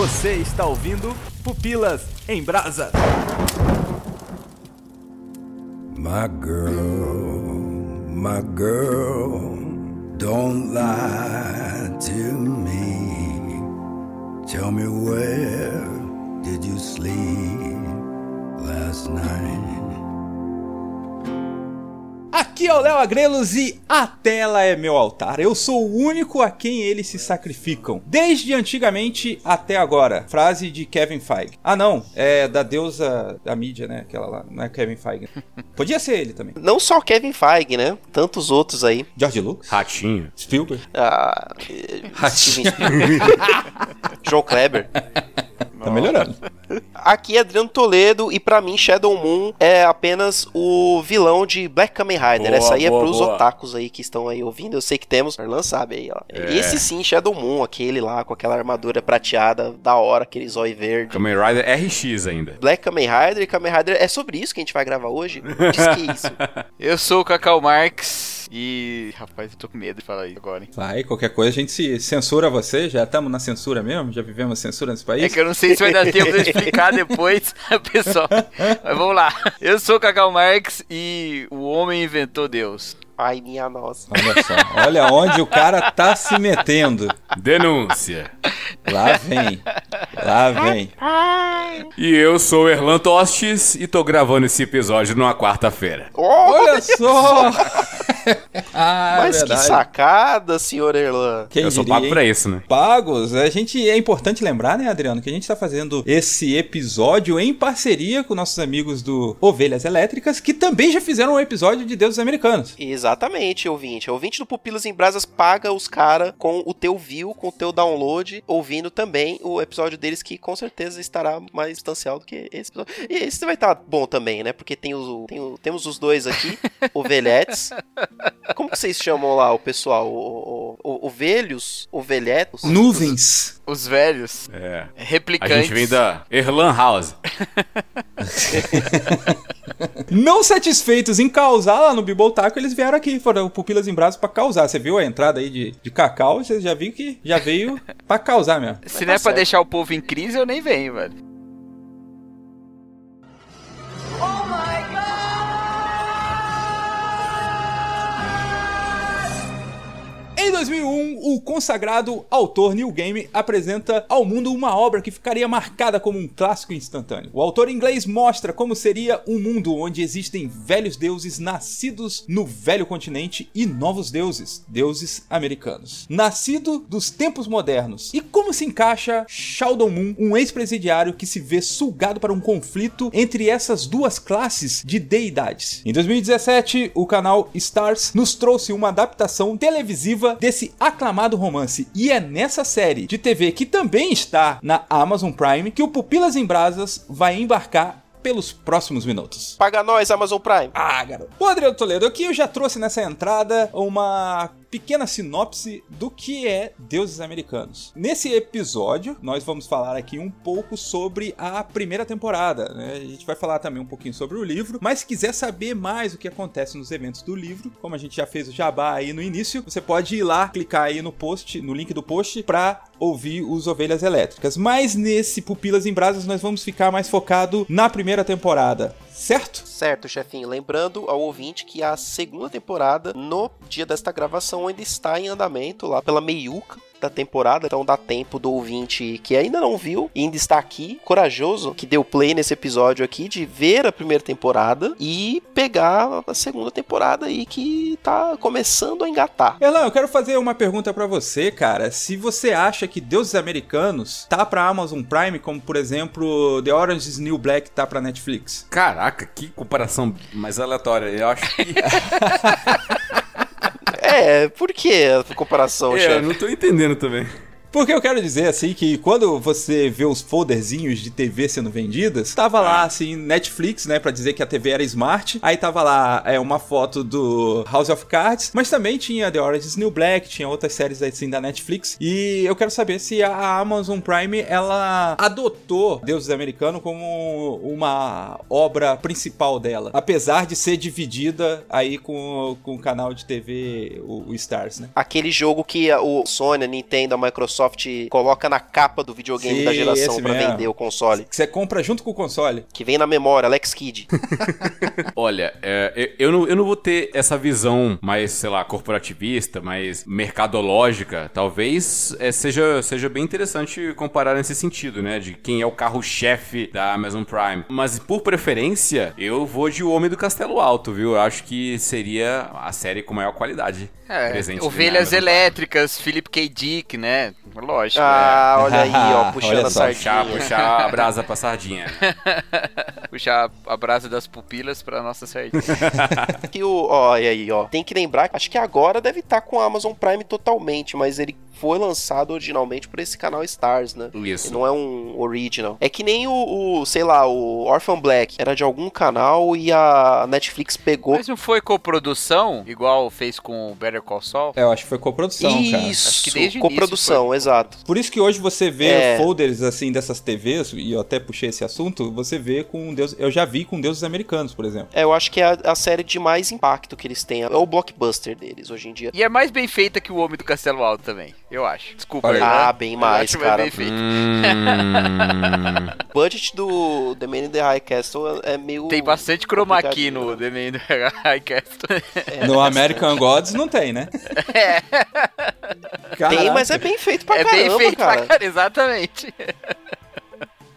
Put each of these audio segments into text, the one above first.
Você está ouvindo Pupilas em Brasa. My girl, my girl, don't lie to me. Tell me where did you sleep last night? Aqui é o Léo Agrelos e a tela é meu altar. Eu sou o único a quem eles se sacrificam. Desde antigamente até agora. Frase de Kevin Feige. Ah, não. É da deusa da mídia, né? Aquela lá. Não é Kevin Feige. Podia ser ele também. Não só Kevin Feige, né? Tantos outros aí. George Lucas. Ratinho. Spielberg. Ah, Spielberg. João Kleber. Tá melhorando. Aqui é Adriano Toledo e pra mim Shadow Moon é apenas o vilão de Black Kamen Rider. Boa, Essa aí boa, é pros boa. otakus aí que estão aí ouvindo. Eu sei que temos. Arlan sabe aí, ó. É. Esse sim, Shadow Moon, aquele lá com aquela armadura prateada, da hora, aquele zóio verde. Kamen Rider RX ainda. Black Kamen Rider e Kamen Rider é sobre isso que a gente vai gravar hoje? Diz que é isso. Eu sou o Cacau Marx e. Rapaz, eu tô com medo de falar isso agora, hein? Vai, qualquer coisa a gente se censura você. Já estamos na censura mesmo? Já vivemos censura nesse país? É que eu não sei se vai dar tempo de eu explicar depois, pessoal. Mas vamos lá. Eu sou o Cacau Marx e o homem inventou Deus. Ai, minha nossa. Olha só. Olha onde o cara tá se metendo. Denúncia. Lá vem. Lá vem. E eu sou o Erlan Tostes e tô gravando esse episódio numa quarta-feira. Olha só! ah, Mas que sacada, senhor Erlan. Quem eu sou diria, pago hein? pra isso, né? Pagos, a gente é importante lembrar, né, Adriano, que a gente está fazendo esse episódio em parceria com nossos amigos do Ovelhas Elétricas, que também já fizeram um episódio de Deuses Americanos. Exatamente, ouvinte. O ouvinte do Pupilas em Brasas paga os cara com o teu view, com o teu download, ouvindo também o episódio deles, que com certeza estará mais substancial do que esse episódio. E esse vai estar bom também, né? Porque tem os, tem o- temos os dois aqui, ovelhetes. Como que vocês chamam lá o pessoal? O, o, o, ovelhos? Ovelhetos? Nuvens. Os velhos, É. A replicantes. gente vem da Erlan House. Não satisfeitos em causar lá no Biboltaco, eles vieram aqui, foram pupilas em braços pra causar. Você viu a entrada aí de, de cacau, você já viu que já veio pra causar mesmo. Se não é pra deixar o povo em crise, eu nem venho, velho. Em 2001, o consagrado autor Neil Gaiman apresenta ao mundo uma obra que ficaria marcada como um clássico instantâneo. O autor inglês mostra como seria um mundo onde existem velhos deuses nascidos no velho continente e novos deuses, deuses americanos, nascido dos tempos modernos. E como se encaixa Shadow Moon, um ex-presidiário que se vê sugado para um conflito entre essas duas classes de deidades. Em 2017, o canal Stars nos trouxe uma adaptação televisiva desse aclamado romance. E é nessa série de TV que também está na Amazon Prime que o Pupilas em Brasas vai embarcar pelos próximos minutos. Paga nós, Amazon Prime. Ah, garoto. O Adriano Toledo aqui eu já trouxe nessa entrada uma pequena sinopse do que é Deuses Americanos. Nesse episódio, nós vamos falar aqui um pouco sobre a primeira temporada. né? A gente vai falar também um pouquinho sobre o livro, mas se quiser saber mais o que acontece nos eventos do livro, como a gente já fez o jabá aí no início, você pode ir lá, clicar aí no post, no link do post, para ouvir os Ovelhas Elétricas. Mas nesse Pupilas em Brasas nós vamos ficar mais focado na primeira temporada, certo? Certo, chefinho. Lembrando ao ouvinte que a segunda temporada, no dia desta gravação, ainda está em andamento lá pela meiuca da temporada, então dá tempo do ouvinte que ainda não viu e ainda está aqui, corajoso, que deu play nesse episódio aqui, de ver a primeira temporada e pegar a segunda temporada aí que tá começando a engatar. Erlan, eu quero fazer uma pergunta pra você, cara. Se você acha que Deuses Americanos tá pra Amazon Prime, como por exemplo The Orange is New Black tá pra Netflix. Caraca, que comparação mais aleatória. Eu acho que. É, por que a comparação, É, eu chefe? não tô entendendo também. Porque eu quero dizer assim que quando você vê os folderzinhos de TV sendo vendidas, tava lá assim Netflix, né, Pra dizer que a TV era smart. Aí tava lá é uma foto do House of Cards, mas também tinha The Orange is New Black, tinha outras séries assim da Netflix. E eu quero saber se a Amazon Prime ela adotou Deuses Americano como uma obra principal dela, apesar de ser dividida aí com, com o canal de TV o, o Stars, né? Aquele jogo que o Sony, a Nintendo, a Microsoft Microsoft coloca na capa do videogame Sim, da geração mesmo. vender o console. Que você compra junto com o console. Que vem na memória, Alex Kidd. Olha, é, eu, eu não, eu não vou ter essa visão mais, sei lá, corporativista, mais mercadológica. Talvez é, seja, seja bem interessante comparar nesse sentido, né? De quem é o carro-chefe da Amazon Prime. Mas por preferência, eu vou de O Homem do Castelo Alto, viu? Eu acho que seria a série com maior qualidade. É, presente ovelhas Prime. elétricas, Philip K. Dick, né? Lógico. Ah, olha aí, ó, puxando a só, Puxar, sardinha. puxar a brasa pra sardinha. é. Puxar a brasa das pupilas pra nossa sardinha. Que o, ó, e aí, ó. Tem que lembrar, acho que agora deve estar com a Amazon Prime totalmente, mas ele foi lançado originalmente por esse canal Stars, né? Isso. Ele não é um original. É que nem o, o, sei lá, o Orphan Black. Era de algum canal e a Netflix pegou. Mas não foi coprodução, igual fez com o Better Call Saul? É, eu acho que foi coprodução, cara. Isso, Acho que desde o início coprodução, exato. Por isso que hoje você vê É. folders assim dessas TVs, e eu até puxei esse assunto, você vê com Deus. Eu já vi com deuses americanos, por exemplo. É, eu acho que é a, a série de mais impacto que eles têm. É o blockbuster deles hoje em dia. E é mais bem feita que o Homem do Castelo Alto também, eu acho. Desculpa, Olha. Erlan. Ah, bem Eu mais, acho cara. bem feito. Hum... O budget do The Man in the High Castle é meio. Tem bastante chroma key complicadinho, no né? The Man in the High Castle. É. No American Gods não tem, né? Tem, Caraca. mas é bem feito pra é caramba, bem feito cara. pra cara, exatamente.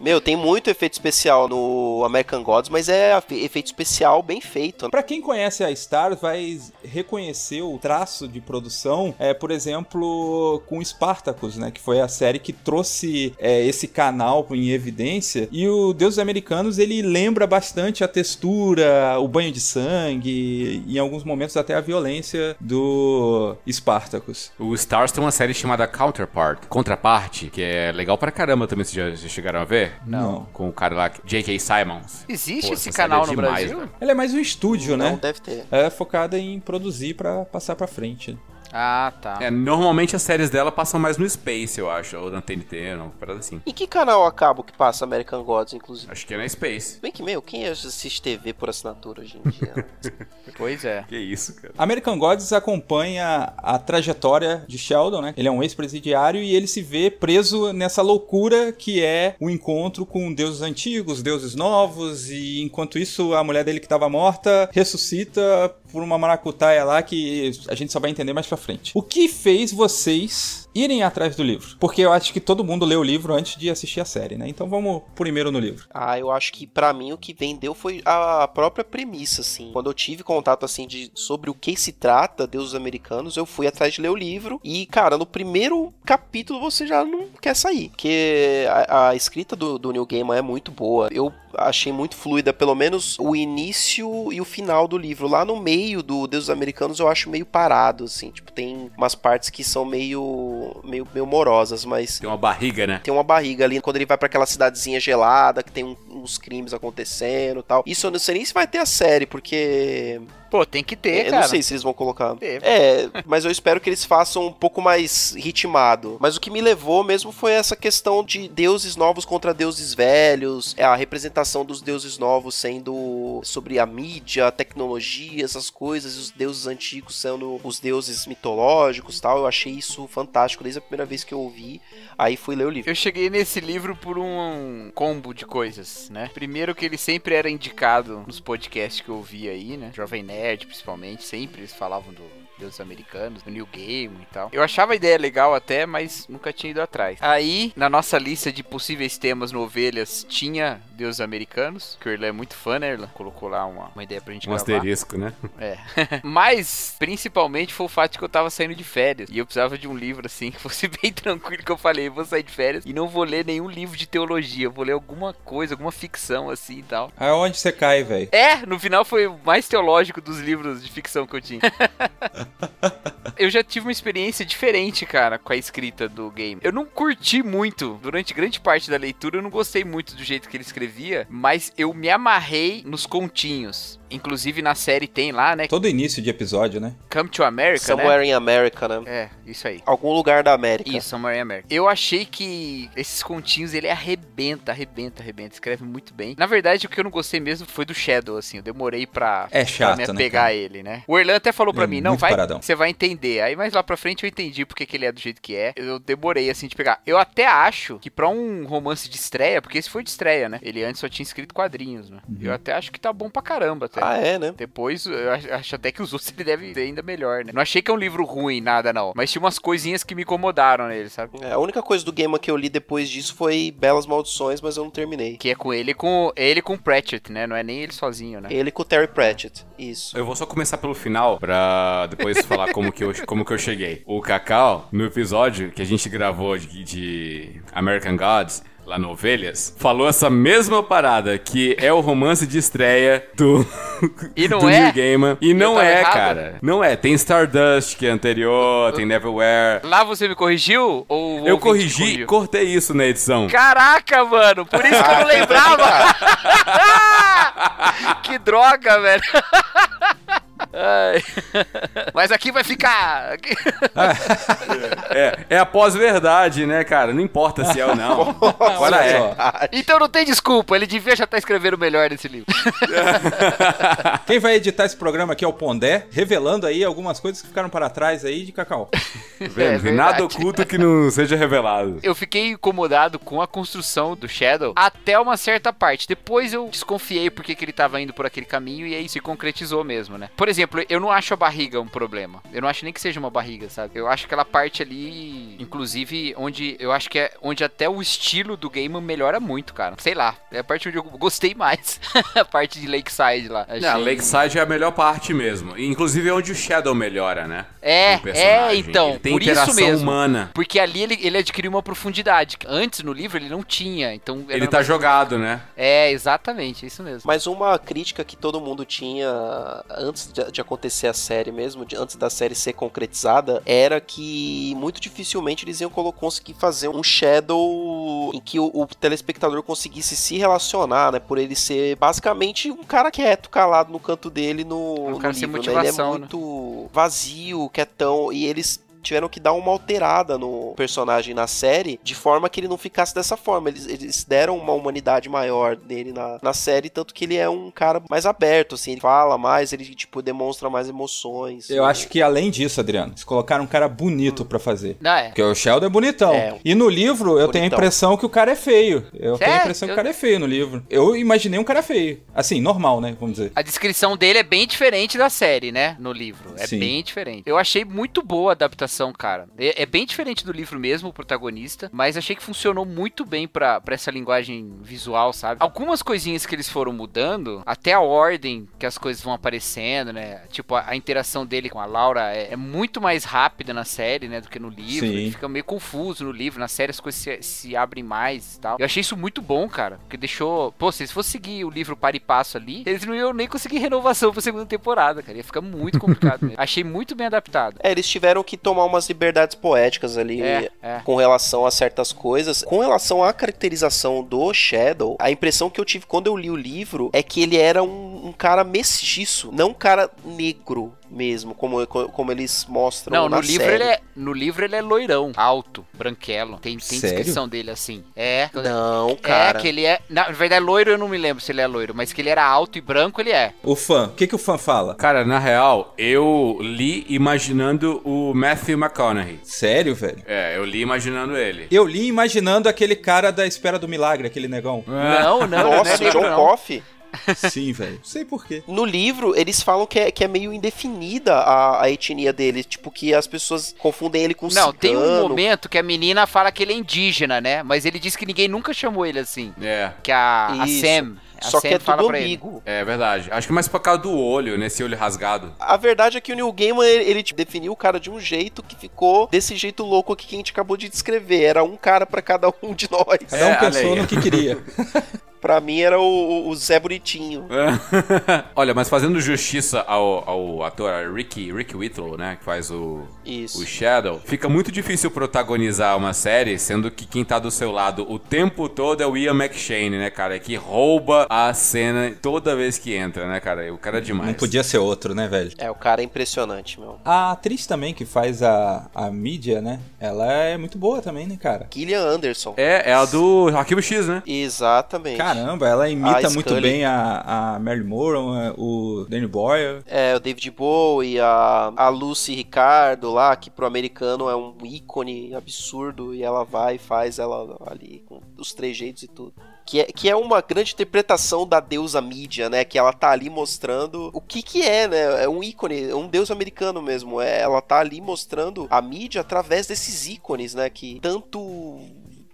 Meu, tem muito efeito especial no American Gods, mas é efe- efeito especial bem feito. Pra quem conhece a Stars, vai reconhecer o traço de produção, é, por exemplo, com Spartacus, né? Que foi a série que trouxe é, esse canal em evidência. E o Deus Americanos, ele lembra bastante a textura, o banho de sangue, e em alguns momentos até a violência do Spartacus. O Stars tem uma série chamada Counterpart, Contraparte, que é legal pra caramba também, vocês já, já chegaram a ver? Não. Com o cara lá, J.K. Simons. Existe Pô, esse série canal é no demais, Brasil? Ela é mais um estúdio, Não né? deve ter. É focada em produzir pra passar pra frente. Ah, tá. É, normalmente as séries dela passam mais no Space, eu acho, ou na TNT, não, parada assim. Em que canal acaba que passa American Gods, inclusive? Acho que é na Space. Bem que, meu, quem assiste TV por assinatura hoje em dia? Pois é. Que isso, cara. American Gods acompanha a trajetória de Sheldon, né? Ele é um ex-presidiário e ele se vê preso nessa loucura que é o encontro com deuses antigos, deuses novos, e enquanto isso a mulher dele que estava morta ressuscita por uma maracutaia lá que a gente só vai entender mais pra frente. O que fez vocês irem atrás do livro? Porque eu acho que todo mundo lê o livro antes de assistir a série, né? Então vamos primeiro no livro. ah, eu acho que pra mim o que vendeu foi a própria premissa, assim. Quando eu tive contato, assim, de sobre o que se trata, Deuses Americanos, eu fui atrás de ler o livro. E, cara, no primeiro capítulo você já não quer sair. Porque a, a escrita do, do Neil Gaiman é muito boa. Eu achei muito fluida, pelo menos o início e o final do livro. Lá no meio do Deuses Americanos eu acho meio parado, assim. Tipo, tem umas partes que são meio, meio, meio morosas, mas Tem uma barriga, né? tem uma barriga ali quando ele vai pra aquela cidadezinha gelada que tem um- uns crimes acontecendo e tal. Isso eu não sei nem se vai ter a série, porque Pô, tem que ter, eu cara. não sei se eles vão colocar. É, mas eu espero que eles façam um pouco mais ritmado. Mas o que me levou mesmo foi essa questão de deuses novos contra deuses velhos, é a representação dos deuses novos sendo sobre a mídia, a tecnologia, essas coisas, e os deuses antigos sendo os deuses mitológicos, tal. Eu achei isso fantástico desde a primeira vez que eu ouvi. Aí fui ler o livro. Eu cheguei nesse livro por um combo de coisas, né? Primeiro que ele sempre era indicado nos podcasts que eu vi aí, né? Jovem Nerd, principalmente, sempre eles falavam do Deuses Americanos, do New Game e tal. Eu achava a ideia legal até, mas nunca tinha ido atrás. Aí, na nossa lista de possíveis temas no Ovelhas, tinha Deuses Americanos, que o Erlan é muito fã, né, Erlan? Colocou lá uma, uma ideia pra gente Um gravar. asterisco, né? É. Mas, principalmente, foi o fato de que eu tava saindo de férias. E eu precisava de um livro, assim, que fosse bem tranquilo, que eu falei, vou sair de férias e não vou ler nenhum livro de teologia. Eu vou ler alguma coisa, alguma ficção, assim e tal. Aonde você cai, velho? É, no final foi o mais teológico dos livros de ficção que eu tinha. eu já tive uma experiência diferente, cara, com a escrita do game. Eu não curti muito, durante grande parte da leitura, eu não gostei muito do jeito que ele escrevia, mas eu me amarrei nos continhos. Inclusive na série tem lá, né? Todo início de episódio, né? Come to America, Somewhere in America, né? né? É, isso aí. Algum lugar da América. Isso, Somewhere in America. Eu achei que esses continhos ele arrebenta, arrebenta, arrebenta. Escreve muito bem. Na verdade, o que eu não gostei mesmo foi do Shadow, assim. Eu demorei pra, É pra chato, me né? apegar a ele, né? O Erlan até falou pra É mim, não, vai, paradão. você vai entender. Aí mais lá pra frente eu entendi porque que ele é do jeito que é. Eu demorei, assim, de pegar. Eu até acho que pra um romance de estreia, porque esse foi de estreia, né? Ele antes só tinha escrito quadrinhos, né? Uhum. Eu até acho que tá bom pra caramba, até. Ah, é, né? Depois, eu ach- acho até que os outros ele deve ser ainda melhor, né? Não achei que é um livro ruim, nada não. Mas tinha umas coisinhas que me incomodaram nele, sabe? É, a única coisa do Gamer que eu li depois disso foi Belas Maldições, mas eu não terminei. Que é com ele com ele com o Pratchett, né? Não é nem ele sozinho, né? Ele com o Terry Pratchett. Isso. Eu vou só começar pelo final pra depois falar como que, eu, como que eu cheguei. O Cacau, no episódio que a gente gravou de, de American Gods, lá no Ovelhas, falou essa mesma parada, que é o romance de estreia do, E não do é? New Gamer. E não é, errado? cara. Não é. Tem Stardust, que é anterior, tem Neverwhere. Lá você me corrigiu ou Eu corrigi, corrigiu? cortei isso na edição. Caraca, mano, por isso que eu não lembrava. que droga, velho. Ai. Mas aqui vai ficar. É, é a pós-verdade, né, cara? Não importa se é ou não. Agora Olha é. só. Então não tem desculpa, ele devia já estar escrevendo melhor nesse livro. Quem vai editar esse programa aqui é o Pondé, revelando aí algumas coisas que ficaram para trás aí de Cacau. Tá É vendo? Tem nada oculto que não seja revelado. Eu fiquei incomodado com a construção do Shadow até uma certa parte. Depois eu desconfiei porque que ele tava indo por aquele caminho e aí se concretizou mesmo, né? Por exemplo, eu não acho a barriga um problema. Eu não acho nem que seja uma barriga, sabe? Eu acho aquela parte ali, inclusive, onde eu acho que é onde até o estilo do game melhora muito, cara. Sei lá, é a parte onde eu gostei mais. a parte de Lakeside lá. Achei... Não, Lakeside é a melhor parte mesmo. Inclusive é onde o Shadow melhora, né? É, é, então, Ele tem por interação isso mesmo. humana. Porque ali ele, ele adquiriu uma profundidade. que Antes no livro ele não tinha, então... Ele tá mais- jogado, né? É, exatamente, isso mesmo. Mas uma crítica que todo mundo tinha antes de, de acontecer a série mesmo, de- antes da série ser concretizada, era que muito dificilmente eles iam conseguir fazer um Shadow em que o, o telespectador conseguisse se relacionar, né? Por ele ser basicamente um cara quieto, calado no canto dele no, Um no livro, né? Ele é né? muito vazio, quietão, e eles tiveram que dar uma alterada no personagem na série, de forma que ele não ficasse dessa forma. Eles, eles deram uma humanidade maior dele na, na série, tanto que ele é um cara mais aberto, assim, ele fala mais, ele, tipo, demonstra mais emoções. Eu acho que além disso, Adriano, eles colocaram um cara bonito pra fazer. Não, é. Porque o Sheldon é bonitão. É. E no livro eu tenho a Bonitão. impressão que o cara é feio. Eu tenho a impressão que o cara é feio no livro. Eu imaginei um cara feio. Assim, normal, né? Vamos dizer. A descrição dele é bem diferente da série, né? No livro. É Sim. bem diferente. Eu achei muito boa a adaptação, cara. É, é bem diferente do livro mesmo, o protagonista. Mas achei que funcionou muito bem pra, pra essa linguagem visual, sabe? Algumas coisinhas que eles foram mudando, até a ordem que as coisas vão aparecendo, né? Tipo, a, a interação dele com a Laura é, é muito mais rápida na série, né? Do que no livro. Sim. Ele fica meio confuso no livro. Na série as coisas se, se abrem mais e tal. Eu achei isso muito bom, cara. Porque deixou. Pô, se eles fossem seguir o livro para e passo ali, eles não iam nem conseguir renovação pra segunda temporada, cara. Ia ficar muito complicado mesmo. Achei muito bem adaptado. É, eles tiveram que tomar umas liberdades poéticas ali É, é. com relação a certas coisas. Com relação à caracterização do Shadow, a impressão que eu tive quando eu li o livro é que ele era um, um cara mestiço, não um cara negro mesmo, como, como eles mostram Não, na no livro, série. ele é, no livro ele é loirão, alto, branquelo. Tem, tem Sério? descrição dele assim. É. Não, cara. É, que ele é. Na verdade, loiro eu não me lembro se ele é loiro, mas que ele era alto e branco, ele é. O fã, o que, que o fã fala? Cara, na real, eu li imaginando o Matthew McConaughey. Sério, velho? É, eu li imaginando ele. Eu li imaginando aquele cara da Espera do Milagre, aquele negão. Não, não, não Nossa, é John. Coffey. Sim, velho. Sei por quê. No livro, eles falam que é, que é meio indefinida a, a etnia dele. Tipo, que as pessoas confundem ele com Não, tem um cigano. momento que a menina fala que ele é indígena, né? Mas ele diz que ninguém nunca chamou ele assim. É, Que a, a. Sam. A Só Sam que é fala tudo amigo. é verdade. Acho que mais por causa do olho, nesse olho rasgado. A verdade é que o Neil Gaiman, ele, ele, tipo, definiu o cara de um jeito que ficou desse jeito louco aqui que a gente acabou de descrever. Era um cara pra cada um de nós. Cada um É, pensou olha aí. no que queria. Pra mim era o, o Zé Bonitinho. Olha, mas fazendo justiça ao, ao ator Ricky, Ricky Whitlow, né? Que faz o, Isso. o Shadow, fica muito difícil protagonizar uma série, sendo que quem tá do seu lado o tempo todo é o Ian McShane, né, cara? Que rouba a cena toda vez que entra, né, cara? O cara é demais. Não podia ser outro, né, velho? É, o cara é impressionante, meu. A atriz também que faz a, a mídia, né? Ela é muito boa também, né, cara? Gillian Anderson. É, é a do Arquivo X, né? Exatamente. Caramba, ela imita muito bem a, a Mary Moore, o Danny Boyle. É, o David Bowie, a, a Lucy Ricardo lá, que pro americano é um ícone absurdo, e ela vai e faz ela ali com os trejeitos e tudo. Que é, que é uma grande interpretação da deusa mídia, né? Que ela tá ali mostrando o que que é, né? É um ícone, é um deus americano mesmo. É, ela tá ali mostrando a mídia através desses ícones, né? Que tanto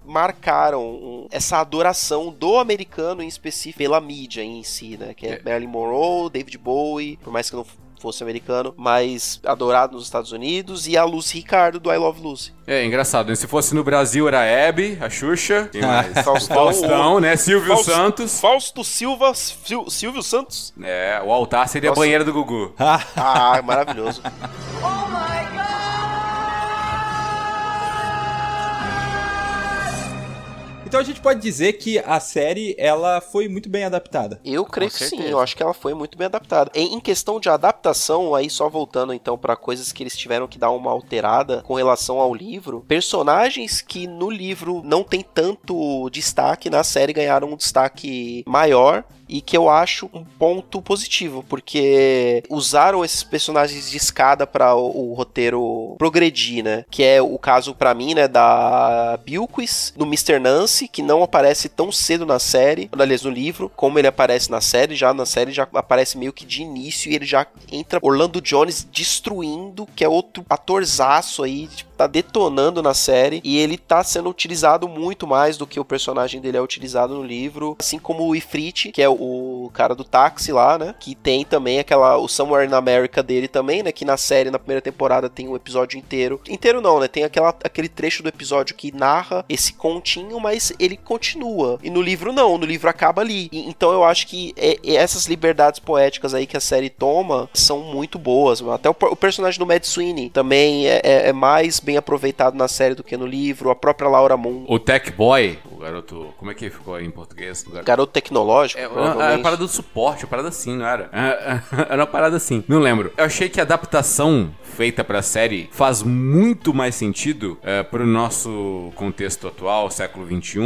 marcaram um- essa adoração do americano em específico pela mídia em si, né? Que é, É. Marilyn Monroe, David Bowie, por mais que não fosse americano, mas adorado nos Estados Unidos, e a Lucy Ricardo do I Love Lucy. É, engraçado, né? Se fosse no Brasil era a Hebe, a Xuxa? Faustão, Faustão, né? Silvio Fausto- Santos. Fausto Silva, Sil- Silvio Santos. É, o altar seria Nossa. a banheira do Gugu. Ah, maravilhoso. Então a gente pode dizer que a série ela foi muito bem adaptada. Eu creio que sim, eu acho que ela foi muito bem adaptada. Em, em questão de adaptação, aí só voltando então pra coisas que eles tiveram que dar uma alterada com relação ao livro, personagens que no livro não tem tanto destaque, na série ganharam um destaque maior. E que eu acho um ponto positivo, porque usaram esses personagens de escada para o, o roteiro progredir, né? Que é o caso pra mim, né, da Bilquis, do Mr. Nancy, que não aparece tão cedo na série, aliás, no livro, como ele aparece na série, já na série já aparece meio que de início e ele já entra Orlando Jones destruindo, que é outro atorzaço aí, tipo, tá detonando na série e ele tá sendo utilizado muito mais do que o personagem dele é utilizado no livro, assim como o Ifrit, que é o cara do táxi lá, né? Que tem também aquela o Somewhere in America dele também, né? Que na série na primeira temporada tem um episódio inteiro. Inteiro não, né? Tem aquela, aquele trecho do episódio que narra esse continho, mas ele continua. E no livro não, no livro acaba ali. E- então eu acho que é- é essas liberdades poéticas aí que a série toma são muito boas. Até o, o personagem do Mad Sweeney também é, é- é mais bem aproveitado na série do que no livro. A própria Laura Moon. O Tech Boy, o garoto. Como é que ficou aí em português? Garoto- Garoto tecnológico, É, uma- provavelmente. era a parada do suporte, a parada assim, não era? Era uma parada assim, não lembro. Eu achei que a adaptação feita pra série faz muito mais sentido é, pro nosso contexto atual, século XXI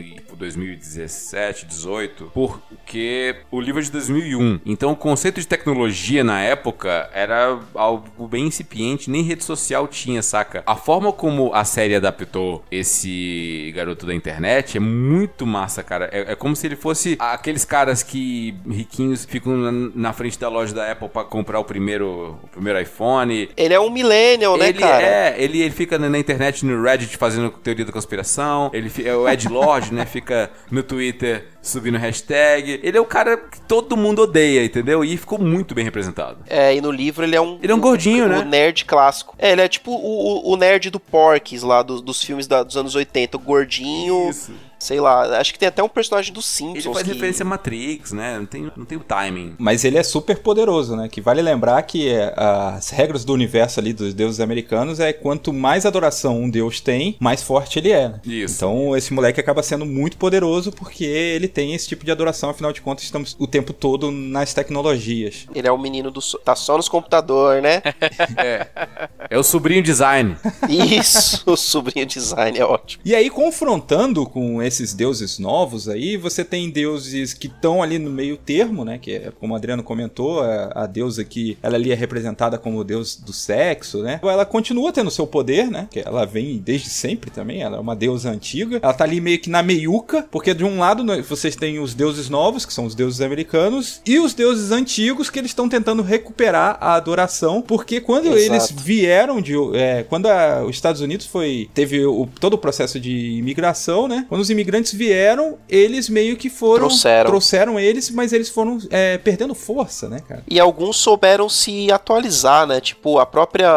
e 2017, 18, porque o livro é de 2001. Então o conceito de tecnologia na época era algo bem incipiente, nem rede social tinha, saca? A forma como a série adaptou esse garoto da internet é muito massa, cara. É, é como se ele fosse aqueles caras que riquinhos ficam na, na frente da loja da Apple pra comprar o primeiro, o primeiro iPhone. Ele é um millennial, né, ele cara? é, ele, ele fica na internet, no Reddit, fazendo teoria da conspiração. Ele é o Ed Lord, né? Fica no Twitter subindo hashtag. Ele é o cara que todo mundo odeia, entendeu? E ficou muito bem representado. É, e no livro ele é um. Ele é um gordinho, o né? nerd clássico. É, ele é tipo o, o- nerd do Porky's lá, do- dos filmes da- dos anos 80. O gordinho. Isso. Sei lá, acho que tem até um personagem dos Ele Simpsons. faz que- referência a Matrix, né? Não tem, não tem o timing. Mas ele é super poderoso, né? Que vale lembrar que é, as regras do universo ali dos deuses americanos é quanto mais adoração um deus tem, mais forte ele é. né? Isso. Então esse moleque acaba sendo muito poderoso porque ele tem esse tipo de adoração, afinal de contas estamos o tempo todo nas tecnologias. Ele é o menino do. so- Tá só nos computadores, né? É o sobrinho design. Isso, o sobrinho design é ótimo. E aí, confrontando com esses deuses novos aí, você tem deuses que estão ali no meio termo, né? Que é, como o Adriano comentou, a, a deusa que ela ali é representada como o deus do sexo, né? Ela continua tendo seu poder, né? Que ela vem desde sempre também, ela é uma deusa antiga. Ela tá ali meio que na meiuca, porque de um lado né, vocês têm os deuses novos, que são os deuses americanos, e os deuses antigos que eles estão tentando recuperar a adoração, porque quando Exato. eles vieram de. é, quando a- os Estados Unidos foi. teve o- todo o processo de imigração, né? Quando os imigrantes vieram, eles meio que foram. Trouxeram. trouxeram eles, mas eles foram é, perdendo força, né, cara? E alguns souberam se atualizar, né? Tipo, a própria.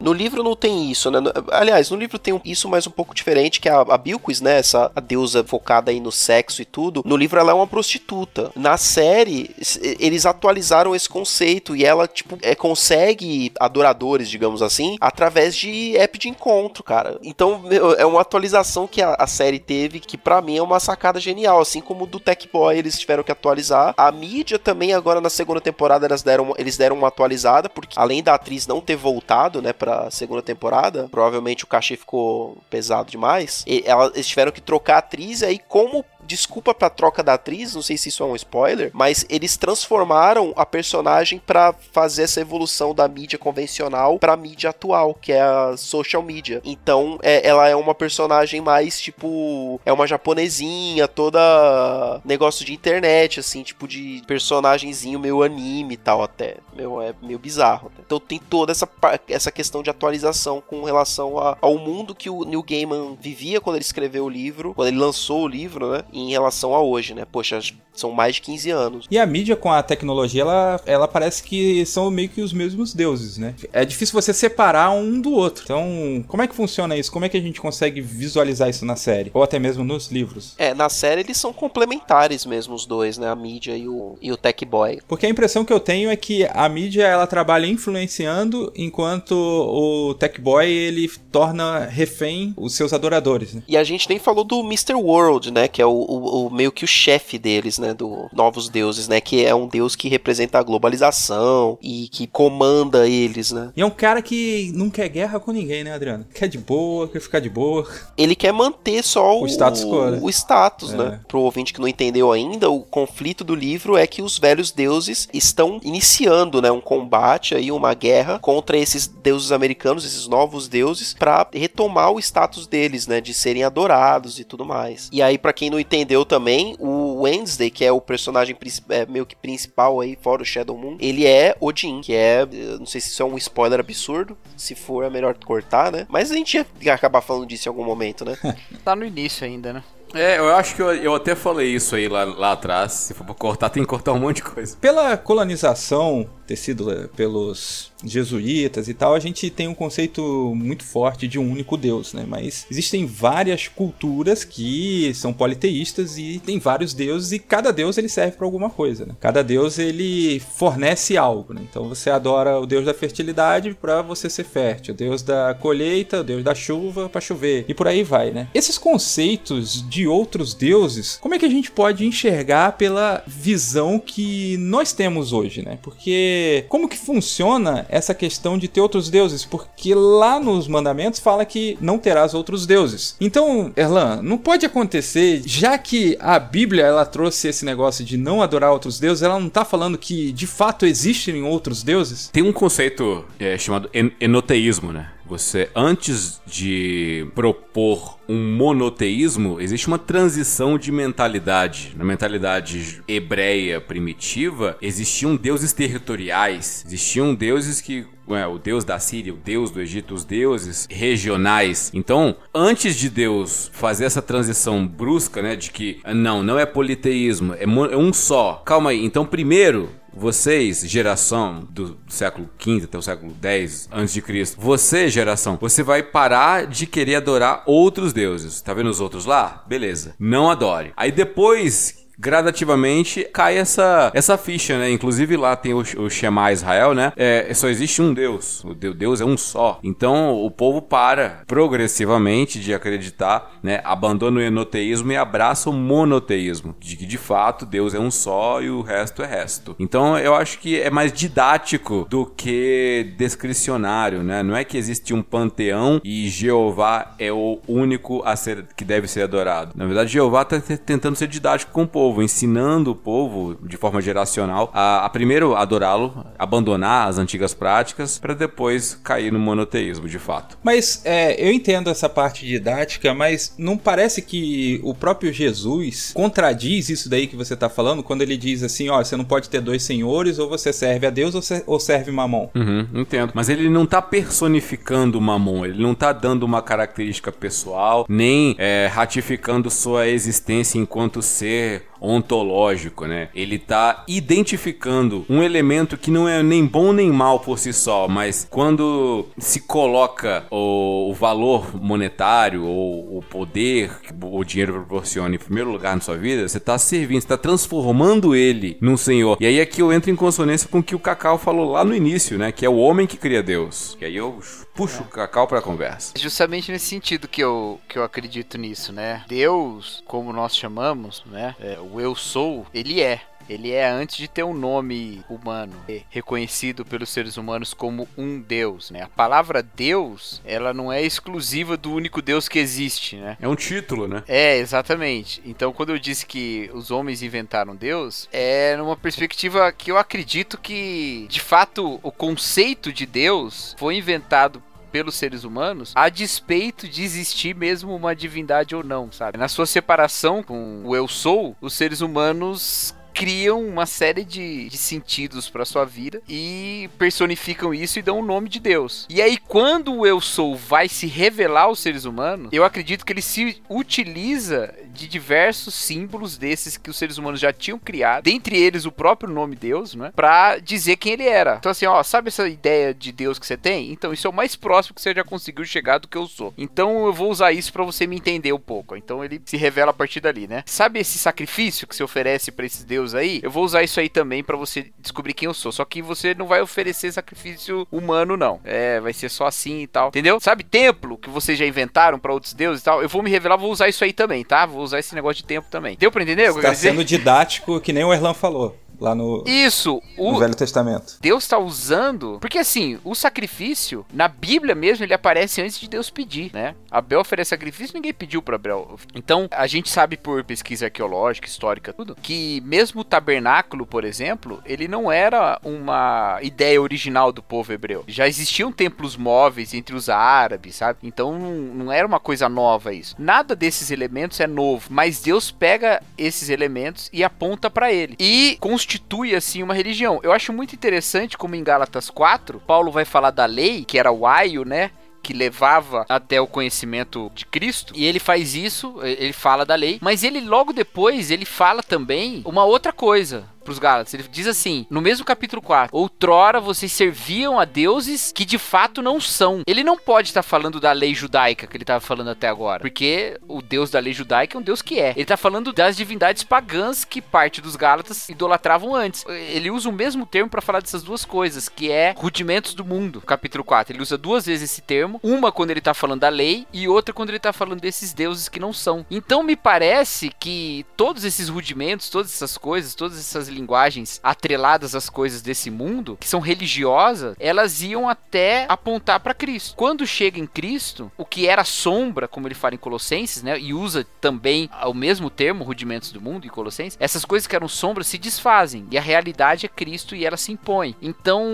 No livro não tem isso, né? Aliás, no livro tem isso, mas um pouco diferente, que é a, a Bilquis, né? Essa a deusa focada aí no sexo e tudo. No livro ela é uma prostituta. Na série, eles atualizaram esse conceito e ela, tipo, é, consegue adoradores, digamos assim, através de app de encontro, cara. Então, meu, é uma atualização que a, a série teve, que pra mim é uma sacada genial. Assim como do Tech Boy eles tiveram que atualizar. A mídia também, agora na segunda temporada, elas deram, eles deram uma atualizada, porque além da atriz não ter voltado, né, pra segunda temporada, provavelmente o cachê ficou pesado demais. E ela- eles tiveram que trocar a atriz, e aí, como desculpa pra troca da atriz, não sei se isso é um spoiler, mas eles transformaram a personagem pra fazer essa evolução da mídia convencional pra mídia atual, que é a social media. Então, é- ela é uma personagem mais tipo, é uma japonesinha, toda negócio de internet assim, tipo de personagemzinho meio anime e tal até. Meu, é meio bizarro. até. Então tem toda essa essa questão de atualização com relação a- ao mundo que o Neil Gaiman vivia quando ele escreveu o livro, quando ele lançou o livro, né? Em relação a hoje, né? Poxa, são mais de 15 anos. E a mídia com a tecnologia, ela, ela parece que são meio que os mesmos deuses, né? É difícil você separar um do outro. Então, como é que funciona isso? Como é que a gente consegue visualizar isso na série? Ou até mesmo nos livros? É, na série eles são complementares mesmo, os dois, né? A mídia e o, e o Tech Boy. Porque a impressão que eu tenho é que a mídia ela trabalha influenciando, enquanto o Tech Boy ele torna refém os seus adoradores, né? E a gente nem falou do Mr. World, né? Que é o, o- o- meio que o chefe deles, né? Do Novos Deuses, né? Que é um deus que representa a globalização e que comanda eles, né? E é um cara que não quer guerra com ninguém, né, Adriano? Quer de boa, quer ficar de boa. Ele quer manter só o, O status quo, né? o status, É. né? Pro ouvinte que não entendeu ainda, o conflito do livro é que os velhos deuses estão iniciando, né? Um combate aí, uma guerra contra esses deuses americanos, esses novos deuses, pra retomar o status deles, né? De serem adorados e tudo mais. E aí, pra quem não entendeu também, o Wednesday, que é o personagem é, meio que principal aí, fora o Shadow Moon, ele é Odin, que é. Não sei se isso é um spoiler absurdo. Se for, é melhor cortar, né? Mas a gente ia acabar falando disso em algum momento, né? Tá no início ainda, né? É, eu acho que eu, eu até falei isso aí lá, lá atrás. Se for pra cortar, tem que cortar um monte de coisa. Pela colonização ter sido eh, pelos jesuítas e tal, a gente tem um conceito muito forte de um único Deus, né? Mas existem várias culturas que são politeístas e tem vários deuses e cada deus ele serve para alguma coisa, né? Cada deus ele fornece algo, né? Então você adora o deus da fertilidade para você ser fértil, o deus da colheita, o deus da chuva para chover e por aí vai, né? Esses conceitos de outros deuses, como é que a gente pode enxergar pela visão que nós temos hoje, né? Porque como que funciona essa questão de ter outros deuses? Porque lá nos mandamentos fala que não terás outros deuses. Então, Erlan, não pode acontecer, já que a Bíblia ela trouxe esse negócio de não adorar outros deuses, ela não tá falando que de fato existem outros deuses? Tem um conceito é, chamado en- enoteísmo, né? Você, antes de propor um monoteísmo, existe uma transição de mentalidade. Na mentalidade hebreia primitiva, existiam deuses territoriais, existiam deuses que O deus da Síria, o deus do Egito, os deuses regionais. Então, antes de Deus fazer essa transição brusca, né, de que não, não é politeísmo, é, é um só. Calma aí. Então, primeiro, vocês, geração do século XV até o século X antes de Cristo, você, geração, você vai parar de querer adorar outros deuses. Tá vendo os outros lá? Beleza. Não adore. Aí depois gradativamente cai essa, essa ficha, né? Inclusive lá tem o, o Shema Israel, né? É, só existe um Deus. O Deus, é um só. Então o povo para progressivamente de acreditar, né? Abandona o enoteísmo e abraça o monoteísmo. De que de fato Deus é um só e o resto é resto. Então eu acho que é mais didático do que descricionário, né? Não é que existe um panteão e Jeová é o único a ser que deve ser adorado. Na verdade, Jeová está tentando ser didático com o povo. Povo, ensinando o povo de forma geracional a, a primeiro adorá-lo, abandonar as antigas práticas, para depois cair no monoteísmo, de fato. Mas é, eu entendo essa parte didática, mas não parece que o próprio Jesus contradiz isso daí que você tá falando quando ele diz assim, ó, você não pode ter dois senhores, ou você serve a Deus ou, se- ou serve Mamon. Uhum, entendo. Mas ele não tá personificando Mamon, ele não tá dando uma característica pessoal, nem é, ratificando sua existência enquanto ser ontológico, né? Ele tá identificando um elemento que não é nem bom nem mal por si só, mas quando se coloca o, o valor monetário ou o poder que o dinheiro proporciona em primeiro lugar na sua vida, você tá servindo, você tá transformando ele num senhor. E aí é que eu entro em consonância com o que o Cacau falou lá no início, né? Que é o homem que cria Deus. E aí eu puxo o Cacau pra conversa. É Justamente nesse sentido que eu, que eu acredito nisso, né? Deus, como nós chamamos, né? É, o eu sou, ele é. Ele é antes de ter um nome humano, é reconhecido pelos seres humanos como um Deus, né? A palavra Deus, ela não é exclusiva do único Deus que existe, né? É um título, né? É, exatamente. Então, quando eu disse que os homens inventaram Deus, é numa perspectiva que eu acredito que, de fato, o conceito de Deus foi inventado pelos seres humanos a despeito de existir mesmo uma divindade ou não, sabe? Na sua separação com o eu sou, os seres humanos criam uma série de, de sentidos para sua vida e personificam isso e dão o nome de Deus. E aí, quando o eu sou vai se revelar aos seres humanos, eu acredito que ele se utiliza de diversos símbolos desses que os seres humanos já tinham criado, dentre eles o próprio nome Deus, né? Pra dizer quem ele era. Então, assim, ó, sabe essa ideia de Deus que você tem? Então, isso é o mais próximo que você já conseguiu chegar do que eu sou. Então, eu vou usar isso para você me entender um pouco. Então, ele se revela a partir dali, né? Sabe esse sacrifício que se oferece para esses deuses aí? Eu vou usar isso aí também para você descobrir quem eu sou. Só que você não vai oferecer sacrifício humano, não. É, vai ser só assim e tal. Entendeu? Sabe templo que vocês já inventaram para outros deuses e tal? Eu vou me revelar, vou usar isso aí também, tá? Vou usar esse negócio de tempo também. Deu pra entender? Está sendo didático, que nem o Erlan falou lá no, Isso, no o Velho Testamento. Deus está usando. Porque assim, o sacrifício, na Bíblia mesmo, ele aparece antes de Deus pedir, né? Abel oferece sacrifício, ninguém pediu para Abel. Então, a gente sabe por pesquisa arqueológica, histórica, tudo, que mesmo o tabernáculo, por exemplo, ele não era uma ideia original do povo hebreu. Já existiam templos móveis entre os árabes, sabe? Então, não, não era uma coisa nova isso. Nada desses elementos é novo, mas Deus pega esses elementos e aponta para ele. E constitui assim uma religião. Eu acho muito interessante como em Gálatas 4, Paulo vai falar da lei, que era o aio, né? que levava até o conhecimento de Cristo, e ele faz isso, ele fala da lei, mas ele logo depois ele fala também uma outra coisa para os Gálatas. Ele diz assim, no mesmo capítulo 4: Outrora vocês serviam a deuses que de fato não são. Ele não pode estar falando da lei judaica que ele estava falando até agora, porque o Deus da lei judaica é um Deus que é. Ele está falando das divindades pagãs que parte dos Gálatas idolatravam antes. Ele usa o mesmo termo para falar dessas duas coisas, que é rudimentos do mundo, capítulo 4. Ele usa duas vezes esse termo, uma quando ele está falando da lei e outra quando ele está falando desses deuses que não são. Então me parece que todos esses rudimentos, todas essas coisas, todas essas linguagens atreladas às coisas desse mundo, que são religiosas, elas iam até apontar para Cristo. Quando chega em Cristo, o que era sombra, como ele fala em Colossenses, né, e usa também o mesmo termo, rudimentos do mundo, em Colossenses, essas coisas que eram sombras se desfazem e a realidade é Cristo e ela se impõe. Então,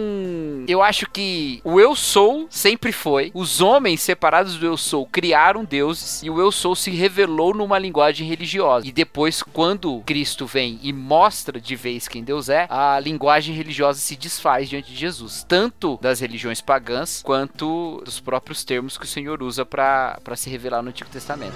eu acho que o eu sou sempre foi, os homens separados do eu sou criaram deuses e o eu sou se revelou numa linguagem religiosa. E depois, quando Cristo vem e mostra de vez quem Deus é, a linguagem religiosa se desfaz diante de Jesus, tanto das religiões pagãs quanto dos próprios termos que o Senhor usa para se revelar no Antigo Testamento.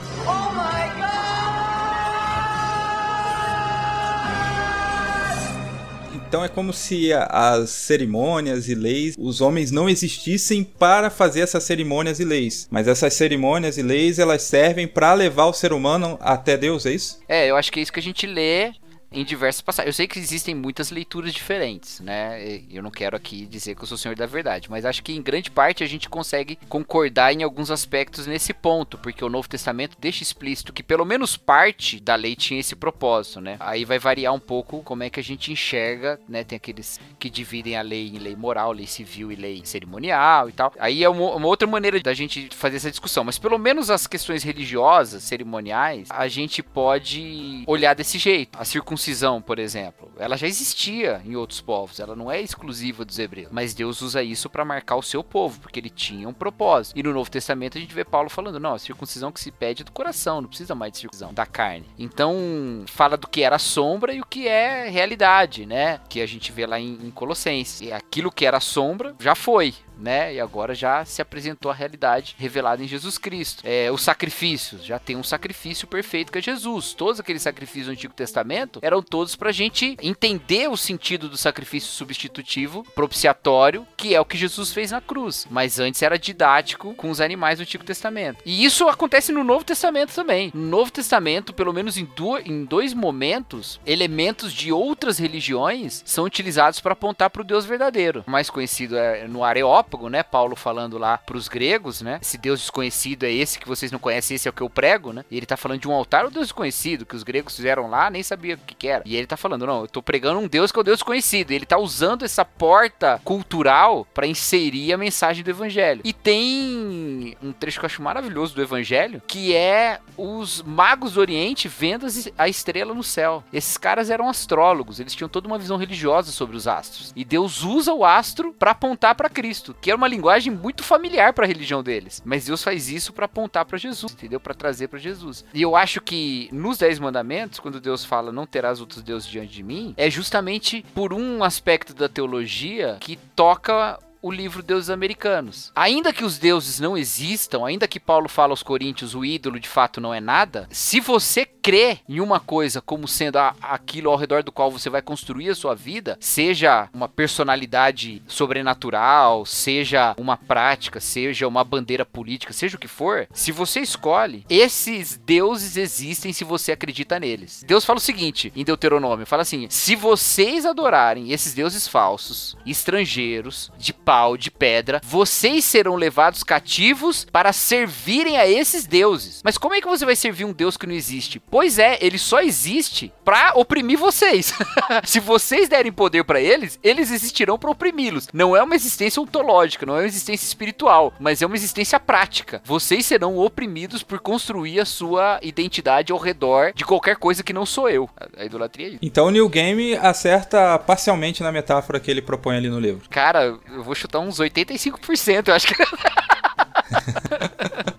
Então é como se as cerimônias e leis, os homens não existissem para fazer essas cerimônias e leis, mas essas cerimônias e leis elas servem para levar o ser humano até Deus, é isso? É, eu acho que é isso que a gente lê em diversas passagens. Eu sei que existem muitas leituras diferentes, né? Eu não quero aqui dizer que eu sou o senhor da verdade, mas acho que em grande parte a gente consegue concordar em alguns aspectos nesse ponto, porque o Novo Testamento deixa explícito que pelo menos parte da lei tinha esse propósito, né? Aí vai variar um pouco como é que a gente enxerga, né? Tem aqueles que dividem a lei em lei moral, lei civil e lei cerimonial e tal. Aí é uma, uma outra maneira da gente fazer essa discussão, mas pelo menos as questões religiosas, cerimoniais, a gente pode olhar desse jeito. A circuncisão, por exemplo, ela já existia em outros povos, ela não é exclusiva dos hebreus, mas Deus usa isso para marcar o seu povo, porque ele tinha um propósito. E no Novo Testamento a gente vê Paulo falando: não, a circuncisão que se pede é do coração, não precisa mais de circuncisão da carne. Então, fala do que era sombra e o que é realidade, né? Que a gente vê lá em, em Colossenses. E aquilo que era sombra já foi né? E agora já se apresentou a realidade revelada em Jesus Cristo. É, os sacrifícios, já tem um sacrifício perfeito que é Jesus. Todos aqueles sacrifícios do Antigo Testamento eram todos para a gente entender o sentido do sacrifício substitutivo, propiciatório, que é o que Jesus fez na cruz. Mas antes era didático com os animais do Antigo Testamento. E isso acontece no Novo Testamento também. No Novo Testamento, pelo menos em, em dois momentos, elementos de outras religiões são utilizados para apontar para o Deus verdadeiro. O mais conhecido é no Areópago Areópago, né? Paulo falando lá pros gregos, né? Esse Deus desconhecido é esse que vocês não conhecem, esse é o que eu prego, né? E ele tá falando de um altar ou Deus desconhecido que os gregos fizeram lá, nem sabia o que, que era. E ele tá falando, não, eu tô pregando um Deus que é o Deus desconhecido. E ele tá usando essa porta cultural para inserir a mensagem do evangelho. E tem um trecho que eu acho maravilhoso do evangelho, que é os magos do Oriente vendo a estrela no céu. Esses caras eram astrólogos, eles tinham toda uma visão religiosa sobre os astros. E Deus usa o astro para apontar para Cristo que é uma linguagem muito familiar para a religião deles. Mas Deus faz isso para apontar para Jesus, entendeu? Para trazer para Jesus. E eu acho que nos Dez Mandamentos, quando Deus fala não terás outros deuses diante de mim, é justamente por um aspecto da teologia que toca o livro Deuses Americanos. Ainda que os deuses não existam, ainda que Paulo fala aos Coríntios o ídolo de fato não é nada, se você crê em uma coisa como sendo a, aquilo ao redor do qual você vai construir a sua vida, seja uma personalidade sobrenatural, seja uma prática, seja uma bandeira política, seja o que for, se você escolhe, esses deuses existem se você acredita neles. Deus fala o seguinte em Deuteronômio, fala assim: se vocês adorarem esses deuses falsos, estrangeiros, de pau, de pedra, vocês serão levados cativos para servirem a esses deuses. Mas como é que você vai servir um deus que não existe? Pois é, ele só existe para oprimir vocês. Se vocês derem poder para eles, eles existirão para oprimi-los. Não é uma existência ontológica, não é uma existência espiritual, mas é uma existência prática. Vocês serão oprimidos por construir a sua identidade ao redor de qualquer coisa que não sou eu. A idolatria é isso. Então o New Game acerta parcialmente na metáfora que ele propõe ali no livro. Cara, eu vou chutar uns 85%, eu acho que.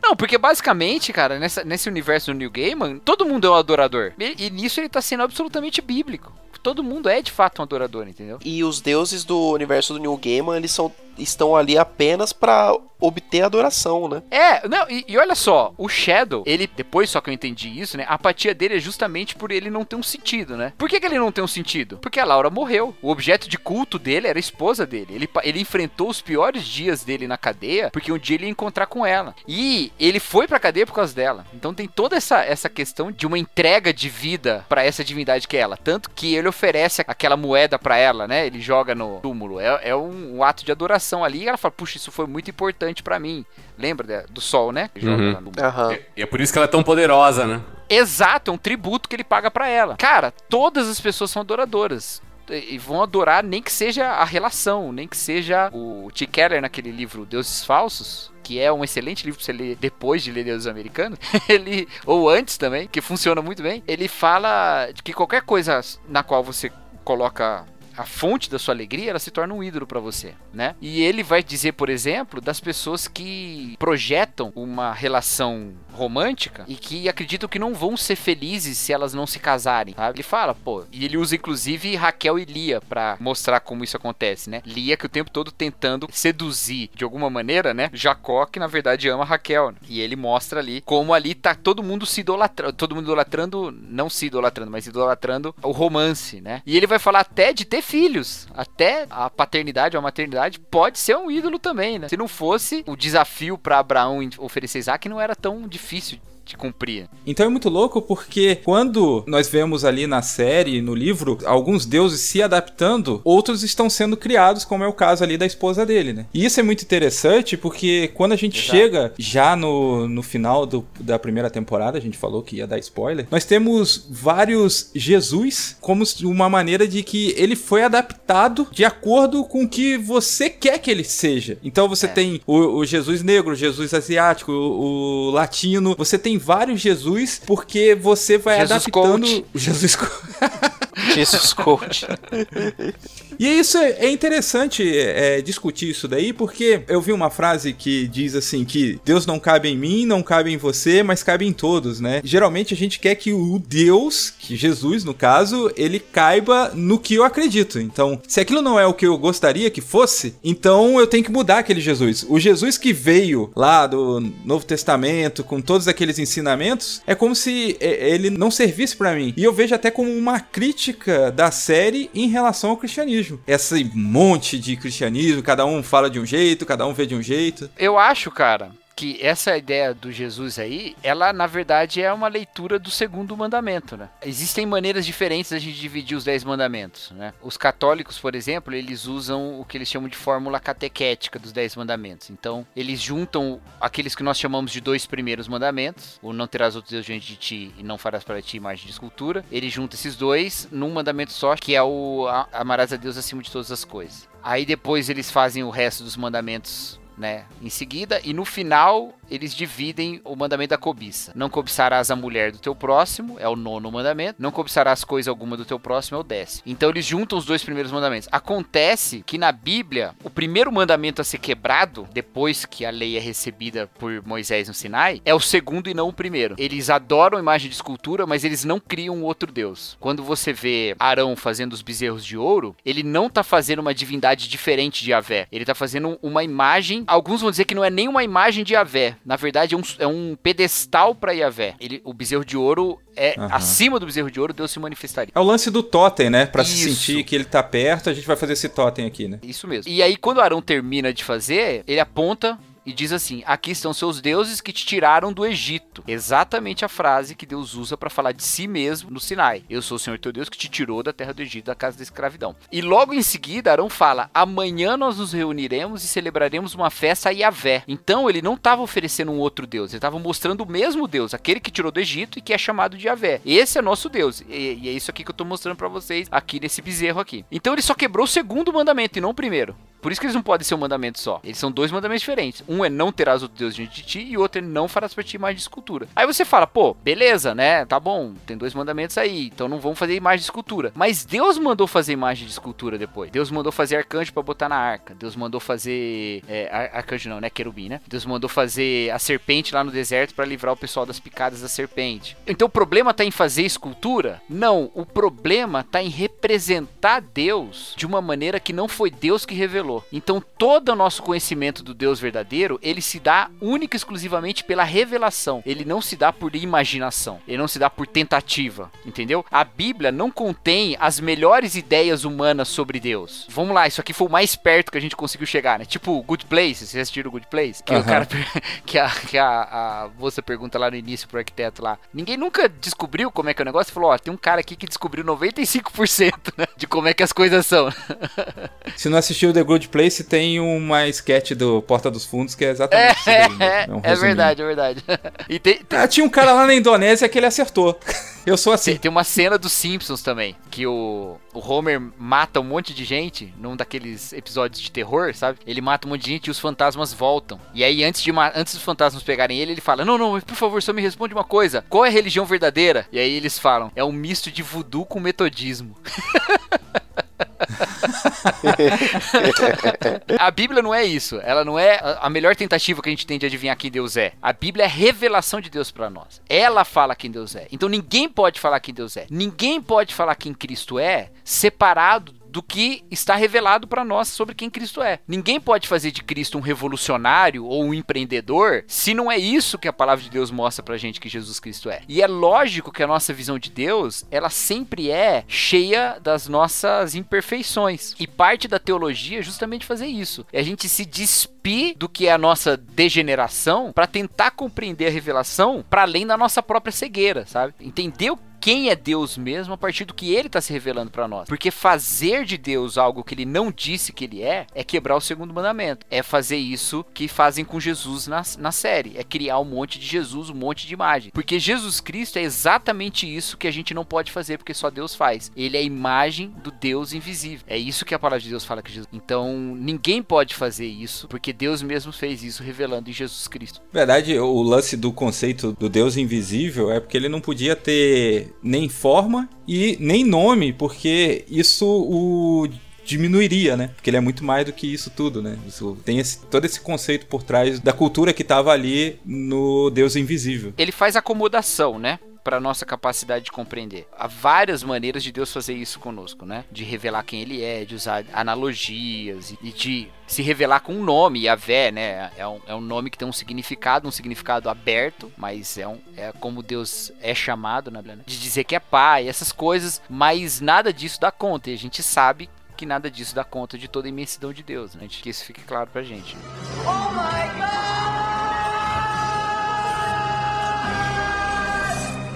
Não, porque basicamente, cara, nessa, nesse universo do New Gaiman, todo mundo é um adorador. E, e nisso ele tá sendo absolutamente bíblico. Todo mundo é de fato um adorador, entendeu? E os deuses do universo do New Gaiman, eles são estão ali apenas para obter adoração, né? É, não, e, e, olha só, o Shadow, ele, depois só que eu entendi isso, né? A apatia dele é justamente por ele não ter um sentido, né? Por que, que ele não tem um sentido? Porque a Laura morreu. O objeto de culto dele era a esposa dele. Ele, ele enfrentou os piores dias dele na cadeia, porque um dia ele ia encontrar com ela. E ele foi pra cadeia por causa dela. Então tem toda essa, essa questão de uma entrega de vida para essa divindade que é ela. Tanto que ele oferece aquela moeda para ela, né? Ele joga no túmulo. É, é um, um ato de adoração ali e ela fala, puxa, isso foi muito importante para mim. Lembra do sol, né? Uhum. Uhum. E é por isso que ela é tão poderosa, né? Exato, é um tributo que ele paga para ela. Cara, todas as pessoas são adoradoras e vão adorar nem que seja a relação, nem que seja o T. Keller naquele livro Deuses Falsos, que é um excelente livro pra você ler depois de ler Deuses Americanos, ele ou antes também, que funciona muito bem. Ele fala de que qualquer coisa na qual você coloca a fonte da sua alegria, ela se torna um ídolo para você, né? E ele vai dizer, por exemplo, das pessoas que projetam uma relação romântica e que acreditam que não vão ser felizes se elas não se casarem, sabe? Ele fala, pô, e ele usa inclusive Raquel e Lia para mostrar como isso acontece, né? Lia que o tempo todo tentando seduzir de alguma maneira, né? Jacó que na verdade ama Raquel, né? e ele mostra ali como ali tá todo mundo se idolatrando, todo mundo idolatrando, não se idolatrando, mas idolatrando o romance, né? E ele vai falar até de ter filhos, até a paternidade ou a maternidade pode ser um ídolo também, né? Se não fosse o desafio para Abraão oferecer Isaac, não era tão difícil de cumprir. Então é muito louco porque quando nós vemos ali na série, no livro, alguns deuses se adaptando, outros estão sendo criados, como é o caso ali da esposa dele, né? E isso é muito interessante porque quando a gente Exato. chega já no, no final do- da primeira temporada, a gente falou que ia dar spoiler, nós temos vários Jesus como uma maneira de que ele foi adaptado de acordo com o que você quer que ele seja. Então você É. tem o, o Jesus negro, o Jesus asiático, o, o latino, você tem vários Jesus porque você vai Jesus adaptando coach. Jesus coach. Jesus Coach. E isso é é interessante é, discutir isso daí, porque eu vi uma frase que diz assim que Deus não cabe em mim, não cabe em você, mas cabe em todos, né? Geralmente a gente quer que o Deus, que Jesus no caso, ele caiba no que eu acredito. Então, se aquilo não é o que eu gostaria que fosse, então eu tenho que mudar aquele Jesus. O Jesus que veio lá do Novo Testamento com todos aqueles ensinamentos, é como se é, ele não servisse pra mim. E eu vejo até como uma crítica da série em relação ao cristianismo. Esse monte de cristianismo, cada um fala de um jeito, cada um vê de um jeito. Eu acho, cara, que essa ideia do Jesus aí, ela na verdade é uma leitura do segundo mandamento, né? Existem maneiras diferentes da gente dividir os dez mandamentos, né? Os católicos, por exemplo, eles usam o que eles chamam de fórmula catequética dos dez mandamentos. Então, eles juntam aqueles que nós chamamos de dois primeiros mandamentos, o não terás outro Deus diante de ti e não farás para ti imagem de escultura. Ele junta esses dois num mandamento só, que é o a- amarás a Deus acima de todas as coisas. Aí depois eles fazem o resto dos mandamentos né, em seguida, e no final eles dividem o mandamento da cobiça. Não cobiçarás a mulher do teu próximo, é o nono mandamento. Não cobiçarás coisa alguma do teu próximo, é o décimo. Então eles juntam os dois primeiros mandamentos. Acontece que na Bíblia, o primeiro mandamento a ser quebrado, depois que a lei é recebida por Moisés no Sinai, é o segundo e não o primeiro. Eles adoram imagem de escultura, mas eles não criam outro Deus. Quando você vê Arão fazendo os bezerros de ouro, ele não tá fazendo uma divindade diferente de Yahvé. Ele tá fazendo uma imagem. Alguns vão dizer que não é nem uma imagem de Yahvé. Na verdade, é um, é um pedestal para Yahvé. Ele, o bezerro de ouro é Aham. acima do bezerro de ouro, Deus se manifestaria. É o lance do totem, né? Pra se sentir que ele tá perto, a gente vai fazer esse totem aqui, né? Isso mesmo. E aí, quando Arão termina de fazer, ele aponta e diz assim: Aqui estão seus deuses que te tiraram do Egito. Exatamente a frase que Deus usa para falar de si mesmo no Sinai. Eu sou o Senhor teu Deus que te tirou da terra do Egito, da casa da escravidão. E logo em seguida, Arão fala: Amanhã nós nos reuniremos e celebraremos uma festa a Yahvé. Então ele não estava oferecendo um outro Deus, ele estava mostrando o mesmo Deus, aquele que tirou do Egito e que é chamado de Yahvé. Esse é nosso Deus. E, e é isso aqui que eu tô mostrando para vocês aqui nesse bezerro aqui. Então ele só quebrou o segundo mandamento e não o primeiro. Por isso que eles não podem ser um mandamento só. Eles são dois mandamentos diferentes. Um é não terás outro Deus diante de ti e outro é não farás para ti imagem de escultura. Aí você fala, pô, beleza, né? Tá bom, tem dois mandamentos aí, então não vamos fazer imagem de escultura. Mas Deus mandou fazer imagem de escultura depois. Deus mandou fazer arcanjo para botar na arca. Deus mandou fazer é, ar- arcanjo não, né? Querubim, né? Deus mandou fazer a serpente lá no deserto para livrar o pessoal das picadas da serpente. Então o problema tá em fazer escultura? Não, o problema tá em representar Deus de uma maneira que não foi Deus que revelou. Então todo o nosso conhecimento do Deus verdadeiro, ele se dá única e exclusivamente pela revelação. Ele não se dá por imaginação. Ele não se dá por tentativa, entendeu? A Bíblia não contém as melhores ideias humanas sobre Deus. Vamos lá, isso aqui foi o mais perto que a gente conseguiu chegar, né? Tipo Good Place, vocês assistiram Good Place? Que o Aham. cara que a, que a, a moça pergunta lá no início pro arquiteto lá. Ninguém nunca descobriu como é que é o negócio. Falou, ó, tem um cara aqui que descobriu 95% né, de como é que as coisas são. Se não assistiu The Good Place, tem uma sketch do Porta dos Fundos que é exatamente isso daí, né? É, um é verdade, é verdade. E tem, tem, Ah, tinha um cara lá na Indonésia que ele acertou. Eu sou assim. tem- tem uma cena dos Simpsons também, que o, o Homer mata um monte de gente num daqueles episódios de terror, sabe? Ele mata um monte de gente e os fantasmas voltam. E aí, antes, de antes dos fantasmas pegarem ele, ele fala: Não, não, mas por favor, só me responde uma coisa. Qual é a religião verdadeira? E aí eles falam: É um misto de voodoo com metodismo. a Bíblia não é isso. Ela não é a- melhor tentativa que a gente tem de adivinhar quem Deus é. A Bíblia é a revelação de Deus pra nós. Ela fala quem Deus é. Então ninguém pode falar quem Deus é. Ninguém pode falar quem Cristo é separado do que está revelado para nós sobre quem Cristo é. Ninguém pode fazer de Cristo um revolucionário ou um empreendedor se não é isso que a palavra de Deus mostra pra gente que Jesus Cristo é. E é lógico que a nossa visão de Deus, ela sempre é cheia das nossas imperfeições. E parte da teologia é justamente fazer isso. É a gente se despir do que é a nossa degeneração para tentar compreender a revelação para além da nossa própria cegueira, sabe? Entender o quem é Deus mesmo a partir do que ele está se revelando para nós. Porque fazer de Deus algo que ele não disse que ele é, é quebrar o segundo mandamento. É fazer isso que fazem com Jesus na, na série. É criar um monte de Jesus, um monte de imagem. Porque Jesus Cristo é exatamente isso que a gente não pode fazer, porque só Deus faz. Ele é a imagem do Deus invisível. É isso que a palavra de Deus fala que Jesus. Então, ninguém pode fazer isso, porque Deus mesmo fez isso revelando em Jesus Cristo. Verdade, o lance do conceito do Deus invisível é porque ele não podia ter nem forma e nem nome, porque isso o diminuiria, né? Porque ele é muito mais do que isso tudo, né? Isso, tem esse, todo esse conceito por trás da cultura que estava ali no Deus Invisível. Ele faz acomodação, né? Para nossa capacidade de compreender. Há várias maneiras de Deus fazer isso conosco, né? De revelar quem ele é, de usar analogias e de se revelar com um nome, Yahvé, né? É um, é um nome que tem um significado, um significado aberto, mas é, um, é como Deus é chamado na Bíblia, né? De dizer que é pai, essas coisas, mas nada disso dá conta. E a gente sabe que nada disso dá conta de toda a imensidão de Deus, né? Que isso fique claro pra gente. Oh my God!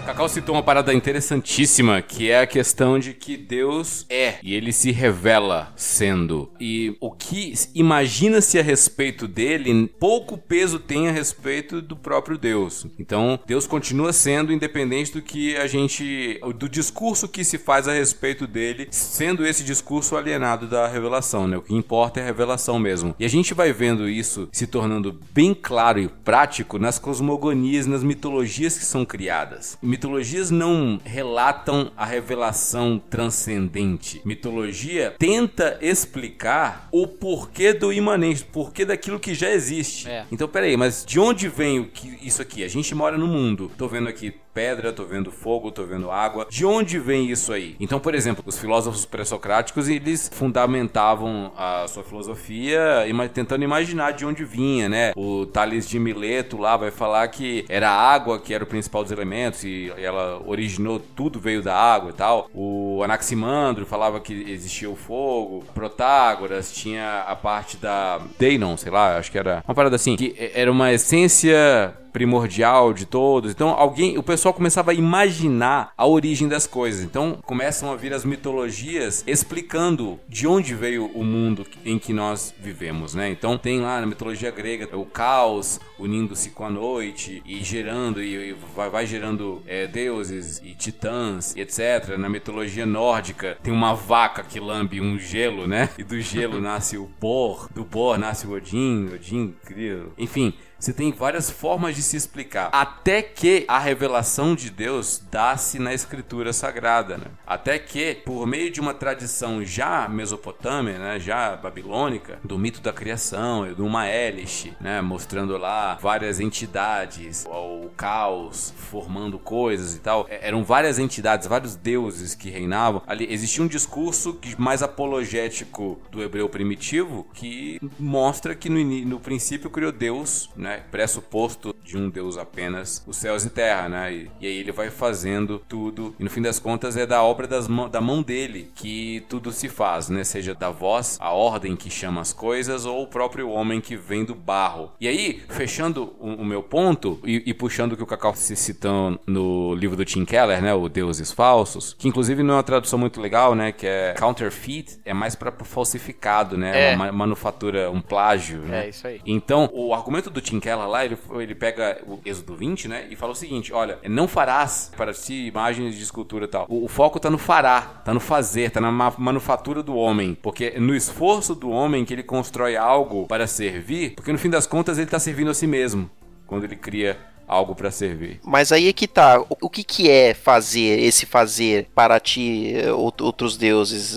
Cacau citou uma parada interessantíssima, que é a questão de que Deus é e ele se revela sendo. E o que imagina-se a respeito dele, pouco peso tem a respeito do próprio Deus. Então, Deus continua sendo independente do que a gente do discurso que se faz a respeito dele, sendo esse discurso alienado da revelação, né? O que importa é a revelação mesmo. E a gente vai vendo isso se tornando bem claro e prático nas cosmogonias, nas mitologias que são criadas mitologias não relatam a revelação transcendente. Mitologia tenta explicar o porquê do imanente, porquê daquilo que já existe. É. Então, peraí, mas de onde vem o que, isso aqui? A gente mora no mundo. Tô vendo aqui pedra, tô vendo fogo, tô vendo água. De onde vem isso aí? Então, por exemplo, os filósofos pré-socráticos, eles fundamentavam a sua filosofia tentando imaginar de onde vinha, né? O Tales de Mileto lá vai falar que era a água que era o principal dos elementos e ela originou tudo veio da água e tal. O Anaximandro falava que existia o fogo. Protágoras tinha a parte da Deinon, sei lá, acho que era uma parada assim, que era uma essência primordial de todos. Então, alguém, o pessoal começava a imaginar a origem das coisas. Então, começam a vir as mitologias explicando de onde veio o mundo em que nós vivemos, né? Então, tem lá na mitologia grega o caos unindo-se com a noite e gerando e, vai, vai, gerando é, deuses e titãs e etc. Na mitologia nórdica tem uma vaca que lambe um gelo, né? E do gelo nasce o Bor, do Bor nasce o Odin, Odin cria, enfim, você tem várias formas de se explicar. Até que a revelação de Deus dá-se na escritura sagrada, né? Até que, por meio de uma tradição já mesopotâmia, né? Já babilônica, do mito da criação, do Maelish, né? Mostrando lá várias entidades, o caos formando coisas e tal. É, eram várias entidades, vários deuses que reinavam. Ali existia um discurso mais apologético do hebreu primitivo que mostra que no, no princípio criou Deus, né? Né? Pressuposto de um Deus apenas, os céus e terra, né? E, e, aí ele vai fazendo tudo, e no fim das contas é da obra das da mão dele que tudo se faz, né? Seja da voz, a ordem que chama as coisas, ou o próprio homem que vem do barro. E aí, fechando o, o meu ponto, e, e, puxando o que o Cacau se citou no livro do Tim Keller, né? O Deuses Falsos, que inclusive não é uma tradução muito legal, né? Que é counterfeit, é mais para falsificado, né? É. Uma manufatura, um plágio, né? É, isso aí. Então, o argumento do Tim Keller lá, ele, ele pega o Êxodo 20, né? E fala o seguinte: olha, não farás para si imagens de escultura e tal. O, o foco tá no fará, tá no fazer, tá na ma manufatura do homem. Porque no esforço do homem que ele constrói algo para servir, porque no fim das contas ele tá servindo a si mesmo. Quando ele cria algo para servir. Mas aí é que tá. O, que, que é fazer, esse fazer para ti, outros deuses?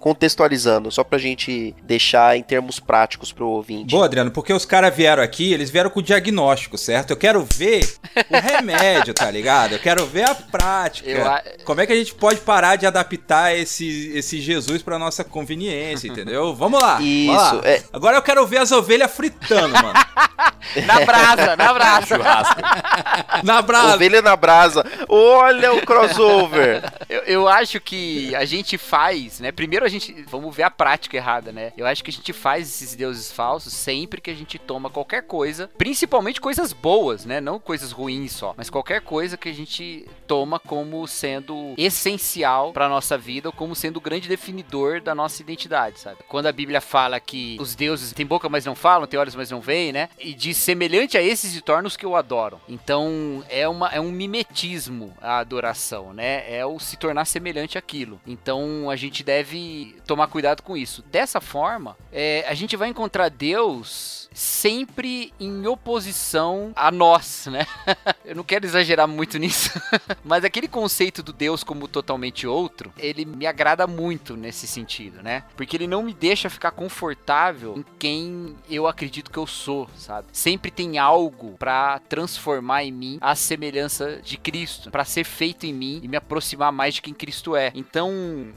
Contextualizando, só pra gente deixar em termos práticos pro ouvinte. Boa, Adriano, porque os caras vieram aqui, eles vieram com o diagnóstico, certo? Eu quero ver o remédio, tá ligado? Eu quero ver a prática. Eu Como é que a gente pode parar de adaptar esse, esse Jesus pra nossa conveniência, entendeu? Vamos lá. vamos Isso, lá. é. Agora eu quero ver as ovelhas fritando, mano. Na brasa, na brasa. Churrasco. Na brasa. Ovelha na brasa. Olha o crossover. Eu, eu acho que a gente faz, né? Primeiro a gente. Vamos ver a prática errada, né? Eu acho que a gente faz esses deuses falsos sempre que a gente toma qualquer coisa, principalmente coisas boas, né? Não coisas ruins só, mas qualquer coisa que a gente toma como sendo essencial pra nossa vida ou como sendo o grande definidor da nossa identidade, sabe? Quando a Bíblia fala que os deuses têm boca, mas não falam, têm olhos, mas não veem, né? E diz semelhante a esses se torna os que o adoram. Então é, uma, é um mimetismo a adoração, né? É o se tornar semelhante àquilo. Então a gente deve tomar cuidado com isso. Dessa forma, é, a gente vai encontrar Deus sempre em oposição a nós, né? Eu não quero exagerar muito nisso, mas aquele conceito do Deus como totalmente outro, ele me agrada muito nesse sentido, né? Porque ele não me deixa ficar confortável em quem eu acredito que eu sou, sabe? Sempre tem algo pra transformar em mim a semelhança de Cristo, pra ser feito em mim e me aproximar mais de quem Cristo é. Então,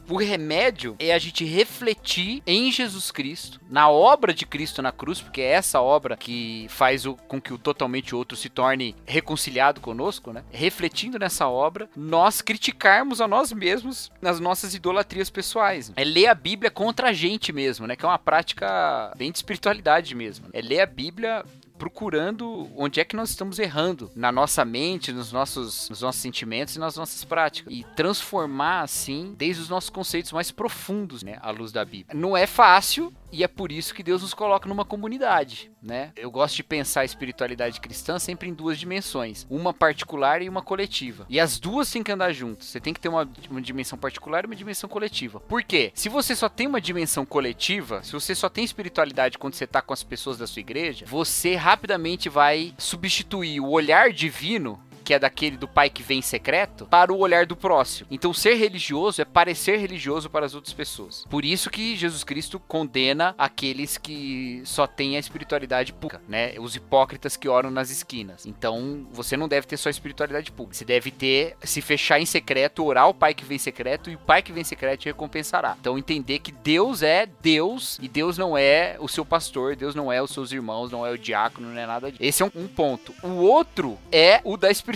o remédio é a gente refletir em Jesus Cristo, na obra de Cristo na cruz, porque é essa obra que faz o, com que o totalmente outro se torne reconciliado conosco, né? Refletindo nessa obra, nós criticarmos a nós mesmos nas nossas idolatrias pessoais. É ler a Bíblia contra a gente mesmo, né? Que é uma prática bem de espiritualidade mesmo. É ler a Bíblia procurando onde é que nós estamos errando na nossa mente, nos nossos, nos nossos sentimentos e nas nossas práticas. E transformar, assim, desde os nossos conceitos mais profundos, né? À luz da Bíblia. Não é fácil, e é por isso que Deus nos coloca numa comunidade, né? Eu gosto de pensar a espiritualidade cristã sempre em duas dimensões, uma particular e uma coletiva. E as duas têm que andar juntas. Você tem que ter uma, uma dimensão particular e uma dimensão coletiva. Por quê? Se você só tem uma dimensão coletiva, se você só tem espiritualidade quando você tá com as pessoas da sua igreja, você rapidamente vai substituir o olhar divino que é daquele do pai que vem em secreto, para o olhar do próximo. Então, ser religioso é parecer religioso para as outras pessoas. Por isso que Jesus Cristo condena aqueles que só têm a espiritualidade pública, né? Os hipócritas que oram nas esquinas. Então, você não deve ter só espiritualidade pública. Você deve ter, se fechar em secreto, orar o pai que vem em secreto e o pai que vem em secreto te recompensará. Então, entender que Deus é Deus e Deus não é o seu pastor, Deus não é os seus irmãos, não é o diácono, não é nada disso. Esse é um, um ponto. O outro é o da espiritualidade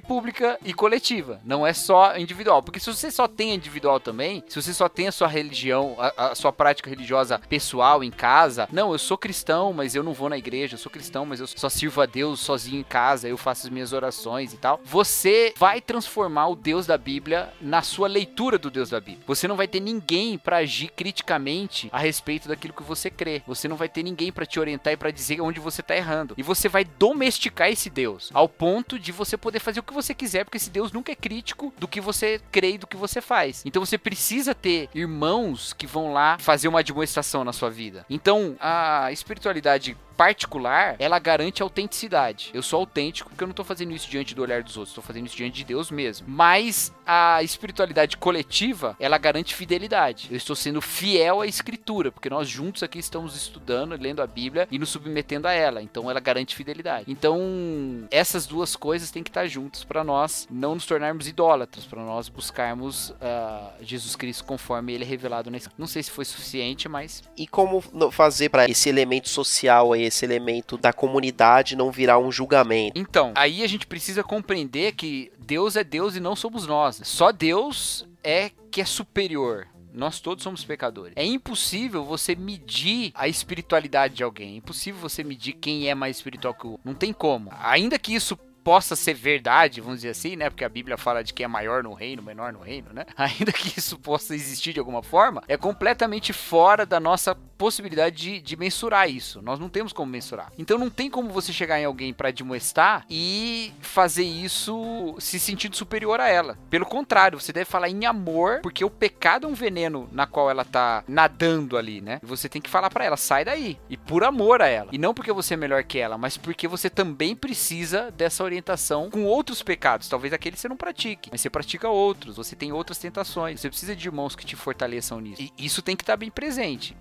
pública e coletiva, não é só individual. Porque se você só tem individual também, se você só tem a sua religião, a, a sua prática religiosa pessoal em casa, não, eu sou cristão, mas eu não vou na igreja, eu sou cristão, mas eu só sirvo a Deus sozinho em casa, eu faço as minhas orações e tal. Você vai transformar o Deus da Bíblia na sua leitura do Deus da Bíblia. Você não vai ter ninguém para agir criticamente a respeito daquilo que você crê. Você não vai ter ninguém para te orientar e para dizer onde você tá errando. E você vai domesticar esse Deus ao ponto de você poder fazer o que você quiser, porque esse Deus nunca é crítico do que você crê e do que você faz. Então você precisa ter irmãos que vão lá fazer uma demonstração na sua vida. Então a espiritualidade particular, ela garante autenticidade. Eu sou autêntico porque eu não tô fazendo isso diante do olhar dos outros, tô fazendo isso diante de Deus mesmo. Mas a espiritualidade coletiva, ela garante fidelidade. Eu estou sendo fiel à escritura, porque nós juntos aqui estamos estudando, lendo a Bíblia e nos submetendo a ela. Então ela garante fidelidade. Então, essas duas coisas têm que estar juntas para nós não nos tornarmos idólatras, para nós buscarmos uh, Jesus Cristo conforme ele é revelado na Não sei se foi suficiente, mas E como fazer para esse elemento social aí, esse elemento da comunidade não virar um julgamento? Então, aí a gente precisa compreender que Deus é Deus e não somos nós. Só Deus é que é superior. Nós todos somos pecadores. É impossível você medir a espiritualidade de alguém. É impossível você medir quem é mais espiritual que o outro. Não tem como. Ainda que isso possa ser verdade, vamos dizer assim, né? Porque a Bíblia fala de quem é maior no reino, menor no reino, né? Ainda que isso possa existir de alguma forma, é completamente fora da nossa possibilidade de, de mensurar isso. Nós não temos como mensurar. Então não tem como você chegar em alguém para admoestar e fazer isso se sentindo superior a ela. Pelo contrário, você deve falar em amor, porque o pecado é um veneno na qual ela tá nadando ali, né? E você tem que falar para ela, sai daí. E por amor a ela. E não porque você é melhor que ela, mas porque você também precisa dessa orientação com outros pecados. Talvez aquele você não pratique, mas você pratica outros, você tem outras tentações. Você precisa de irmãos que te fortaleçam nisso. E isso tem que estar tá bem presente.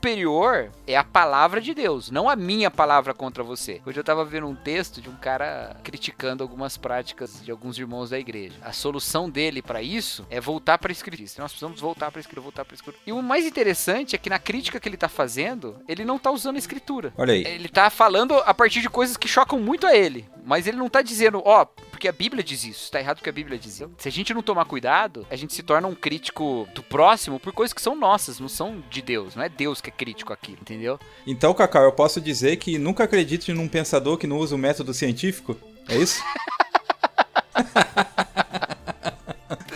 Superior é a palavra de Deus, não a minha palavra contra você. Hoje eu tava vendo um texto de um cara criticando algumas práticas de alguns irmãos da igreja. A solução dele para isso é voltar para a escritura. Nós precisamos voltar para a escritura, voltar para a escritura. E o mais interessante é que na crítica que ele tá fazendo, ele não tá usando a escritura. Olha aí. Ele tá falando a partir de coisas que chocam muito a ele. Mas ele não tá dizendo, ó, oh, porque a Bíblia diz isso. Tá errado porque a Bíblia diz isso. Se a gente não tomar cuidado, a gente se torna um crítico do próximo por coisas que são nossas, não são de Deus. Não é Deus que é crítico aqui, entendeu? Então, Cacau, eu posso dizer que nunca acredite num pensador que não usa o método científico? É isso?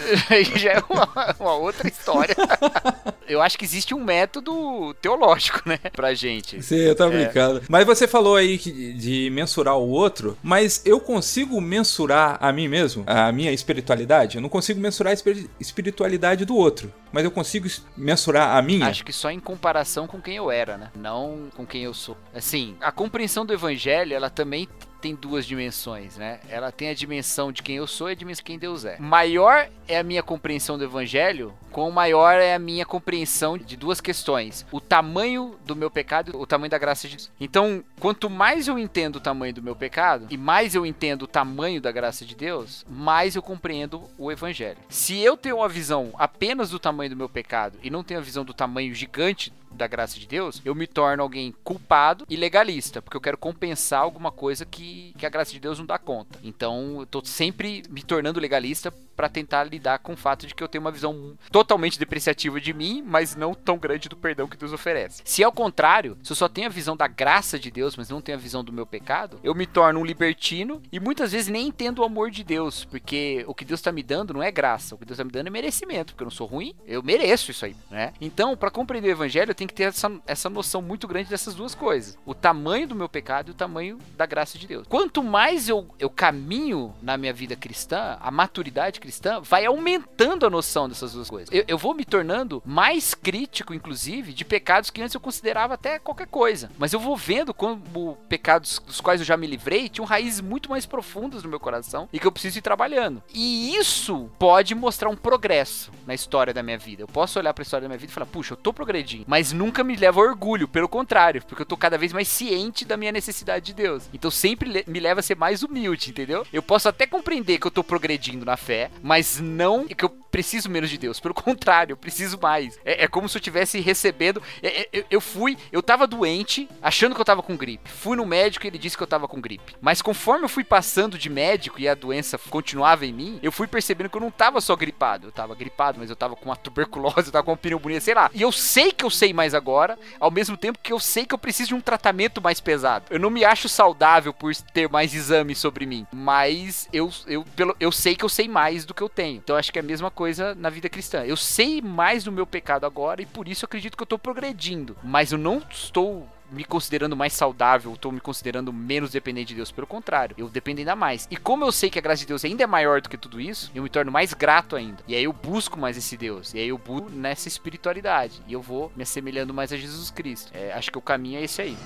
já é uma, uma, outra história. eu acho que existe um método teológico, né, pra gente. Sim, eu tô é. brincando. Mas você falou aí de mensurar o outro, mas eu consigo mensurar a mim mesmo, a minha espiritualidade? Eu não consigo mensurar a espiritualidade do outro, mas eu consigo mensurar a minha? Acho que só em comparação com quem eu era, né? Não com quem eu sou. Assim, a compreensão do evangelho, ela também tem duas dimensões, né? Ela tem a dimensão de quem eu sou e a dimensão de quem Deus é. Maior é a minha compreensão do evangelho, com maior é a minha compreensão de duas questões: o tamanho do meu pecado e o tamanho da graça de Deus. Então, quanto mais eu entendo o tamanho do meu pecado e mais eu entendo o tamanho da graça de Deus, mais eu compreendo o evangelho. Se eu tenho uma visão apenas do tamanho do meu pecado e não tenho a visão do tamanho gigante da graça de Deus, eu me torno alguém culpado e legalista, porque eu quero compensar alguma coisa que, que a graça de Deus não dá conta. Então, eu tô sempre me tornando legalista para tentar lidar com o fato de que eu tenho uma visão totalmente depreciativa de mim, mas não tão grande do perdão que Deus oferece. Se ao contrário, se eu só tenho a visão da graça de Deus, mas não tenho a visão do meu pecado, eu me torno um libertino e muitas vezes nem entendo o amor de Deus, porque o que Deus está me dando não é graça, o que Deus está me dando é merecimento, porque eu não sou ruim, eu mereço isso aí, né? Então, para compreender o evangelho, eu tenho que ter essa, essa noção muito grande dessas duas coisas: o tamanho do meu pecado e o tamanho da graça de Deus. Quanto mais eu, eu caminho na minha vida cristã, a maturidade cristã vai aumentando a noção dessas duas coisas. Eu, eu, vou me tornando mais crítico, inclusive, de pecados que antes eu considerava até qualquer coisa. Mas eu vou vendo como pecados dos quais eu já me livrei tinham raízes muito mais profundas no meu coração e que eu preciso ir trabalhando. E isso pode mostrar um progresso na história da minha vida. Eu posso olhar para a história da minha vida e falar, puxa, eu tô progredindo, mas nunca me leva a orgulho, pelo contrário, porque eu tô cada vez mais ciente da minha necessidade de Deus. Então sempre me leva a ser mais humilde, entendeu? Eu posso até compreender que eu tô progredindo na fé, mas não que eu preciso menos de Deus. Pelo contrário, eu preciso mais. É, é como se eu estivesse recebendo. É, é, eu, eu, fui, eu tava doente, achando que eu tava com gripe. Fui no médico e ele disse que eu tava com gripe. Mas conforme eu fui passando de médico e a doença continuava em mim, eu fui percebendo que eu não tava só gripado. Eu tava gripado, mas eu tava com uma tuberculose, eu tava com uma pneumonia, sei lá. E eu sei que eu sei mais agora, ao mesmo tempo que eu sei que eu preciso de um tratamento mais pesado. Eu não me acho saudável por ter mais exames sobre mim, mas eu, eu, pelo, eu sei que eu sei mais do que eu tenho. Então acho que é a mesma coisa na vida cristã. Eu sei mais do meu pecado agora e por isso eu acredito que eu tô progredindo. Mas eu não estou me considerando mais saudável, estou me considerando menos dependente de Deus. Pelo contrário, eu dependo ainda mais. E como eu sei que a graça de Deus ainda é maior do que tudo isso, eu me torno mais grato ainda. E aí eu busco mais esse Deus. E aí eu busco nessa espiritualidade. E eu vou me assemelhando mais a Jesus Cristo. É, acho que o caminho é esse aí.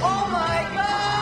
Oh my God!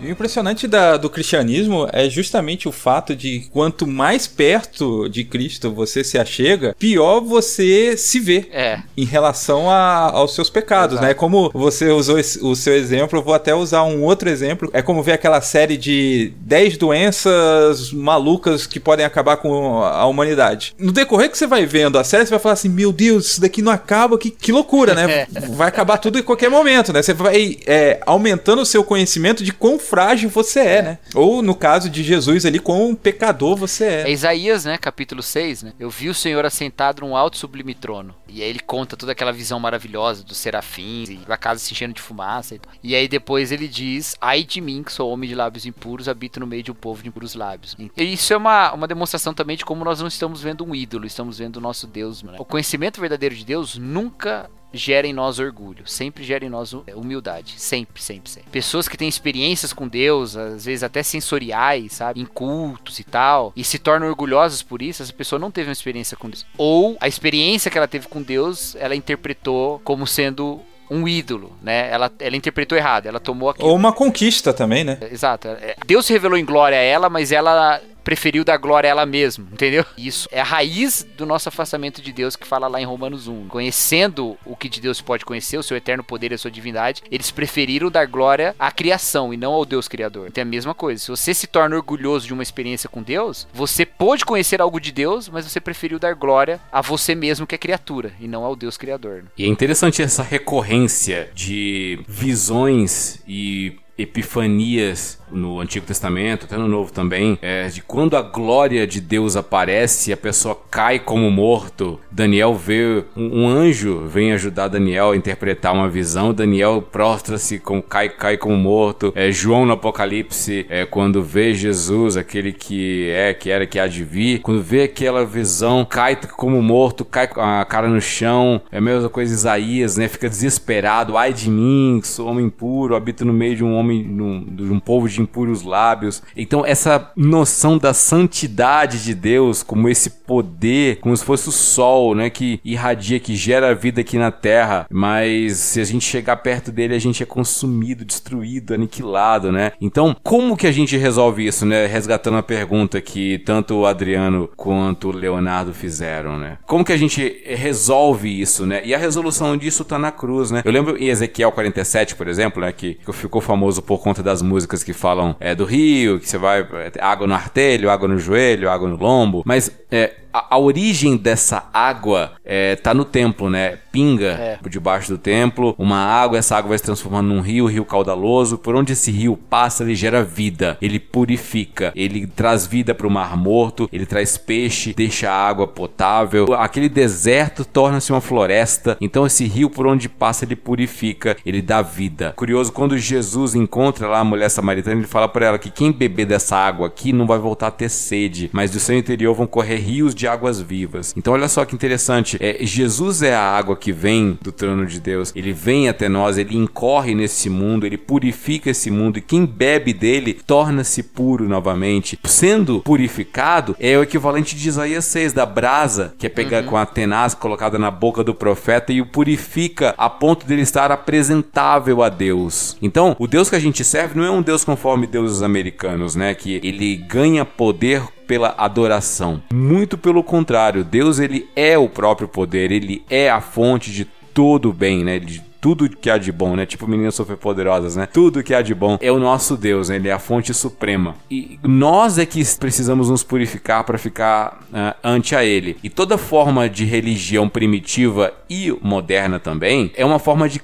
E o impressionante da, do cristianismo é justamente o fato de quanto mais perto de Cristo você se achega, pior você se vê é. em relação a, aos seus pecados, Exato. né? Como você usou esse, o seu exemplo, eu vou até usar um outro exemplo. É como ver aquela série de 10 doenças malucas que podem acabar com a humanidade. No decorrer que você vai vendo a série, você vai falar assim: Meu Deus, isso daqui não acaba, que, que loucura, né? vai acabar tudo em qualquer momento, né? Você vai é, aumentando o seu conhecimento de quão frágil você é, né? Ou no caso de Jesus ali, quão pecador você É é. Isaías, né, capítulo 6, né? Eu vi o Senhor assentado num alto sublime trono. E aí ele conta toda aquela visão maravilhosa dos serafins e a casa se enchendo de fumaça e tal. E aí depois ele diz: Ai de mim, que sou homem de lábios impuros, habito no meio de um povo de impuros lábios. E isso é uma, uma demonstração também de como nós não estamos vendo um ídolo, estamos vendo o nosso Deus. Né? O conhecimento verdadeiro de Deus nunca gera em nós orgulho, sempre gera em nós hu- humildade, sempre, sempre, sempre. Pessoas que têm experiências com Deus, às vezes até sensoriais, sabe, em cultos e tal, e se tornam orgulhosas por isso, essa pessoa não teve uma experiência com Deus. Ou a experiência que ela teve com Deus, ela interpretou como sendo um ídolo, né? Ela, ela interpretou errado, ela tomou aquilo. Ou uma conquista também, né? Exato. é, Deus se revelou em glória a ela, mas ela preferiu dar glória a ela mesma, entendeu? Isso é a raiz do nosso afastamento de Deus que fala lá em Romanos 1. Conhecendo o que de Deus pode conhecer, o seu eterno poder e a sua divindade, eles preferiram dar glória à criação e não ao Deus criador. Então é a mesma coisa. Se você se torna orgulhoso de uma experiência com Deus, você pôde conhecer algo de Deus, mas você preferiu dar glória a você mesmo que é criatura e não ao Deus criador. né? E é interessante essa recorrência de visões e epifanias no Antigo Testamento, até no Novo também, é, de quando a glória de Deus aparece e a pessoa cai como morto. Daniel vê um, um anjo vem ajudar Daniel a interpretar uma visão. Daniel prostra-se, com, cai, cai como morto. É, João no Apocalipse, é, quando vê Jesus, aquele que é, que era, que há de vir, quando vê aquela visão, cai como morto, cai com a cara no chão. É a mesma coisa Isaías, né? Fica desesperado. Ai de mim, sou homem puro, habito no meio de um homem, num- de um povo de impuros lábios. Então, essa noção da santidade de Deus, como esse poder, como se fosse o sol, né? Que irradia, que gera vida aqui na terra. Mas se a gente chegar perto dele, a gente é consumido, destruído, aniquilado, né? Então, como que a gente resolve isso, né? Resgatando a pergunta que tanto o Adriano quanto o Leonardo fizeram, né? Como que a gente resolve isso, né? E a resolução disso tá na cruz, né? Eu lembro em Ezequiel 47, por exemplo, né? Que ficou famoso por conta das músicas que falam é, do rio, que você vai é, água no artelho, água no joelho, água no lombo. Mas é, a, a origem dessa água é, tá no templo, né? Pinga É. por debaixo do templo, uma água, essa água vai se transformando num rio, rio caudaloso. Por onde esse rio passa, ele gera vida, ele purifica, ele traz vida para o mar morto, ele traz peixe, deixa a água potável. Aquele deserto torna-se uma floresta. Então esse rio por onde passa, ele purifica, ele dá vida. Curioso, quando Jesus encontra lá a mulher samaritana, ele fala para ela que quem beber dessa água aqui não vai voltar a ter sede, mas do seu interior vão correr rios de águas vivas. Então olha só que interessante, é, Jesus é a água que vem do trono de Deus, ele vem até nós, ele incorre nesse mundo, ele purifica esse mundo e quem bebe dele torna-se puro novamente. Sendo purificado é o equivalente de Isaías 6, da brasa, que é pegar com a tenaz colocada na boca do profeta e o purifica a ponto dele estar apresentável a Deus. Então, o Deus que a gente serve não é um Deus conforme deuses americanos, né? Que ele ganha poder pela adoração. Muito pelo contrário, Deus ele é o próprio poder, ele é a fonte de todo o bem, né? De tudo que há de bom, né? Tipo meninas superpoderosas, né? Tudo que há de bom é o nosso Deus, né? Ele é a fonte suprema. E nós é que precisamos nos purificar para ficar ah, ante a ele. E toda forma de religião primitiva e moderna também é uma forma de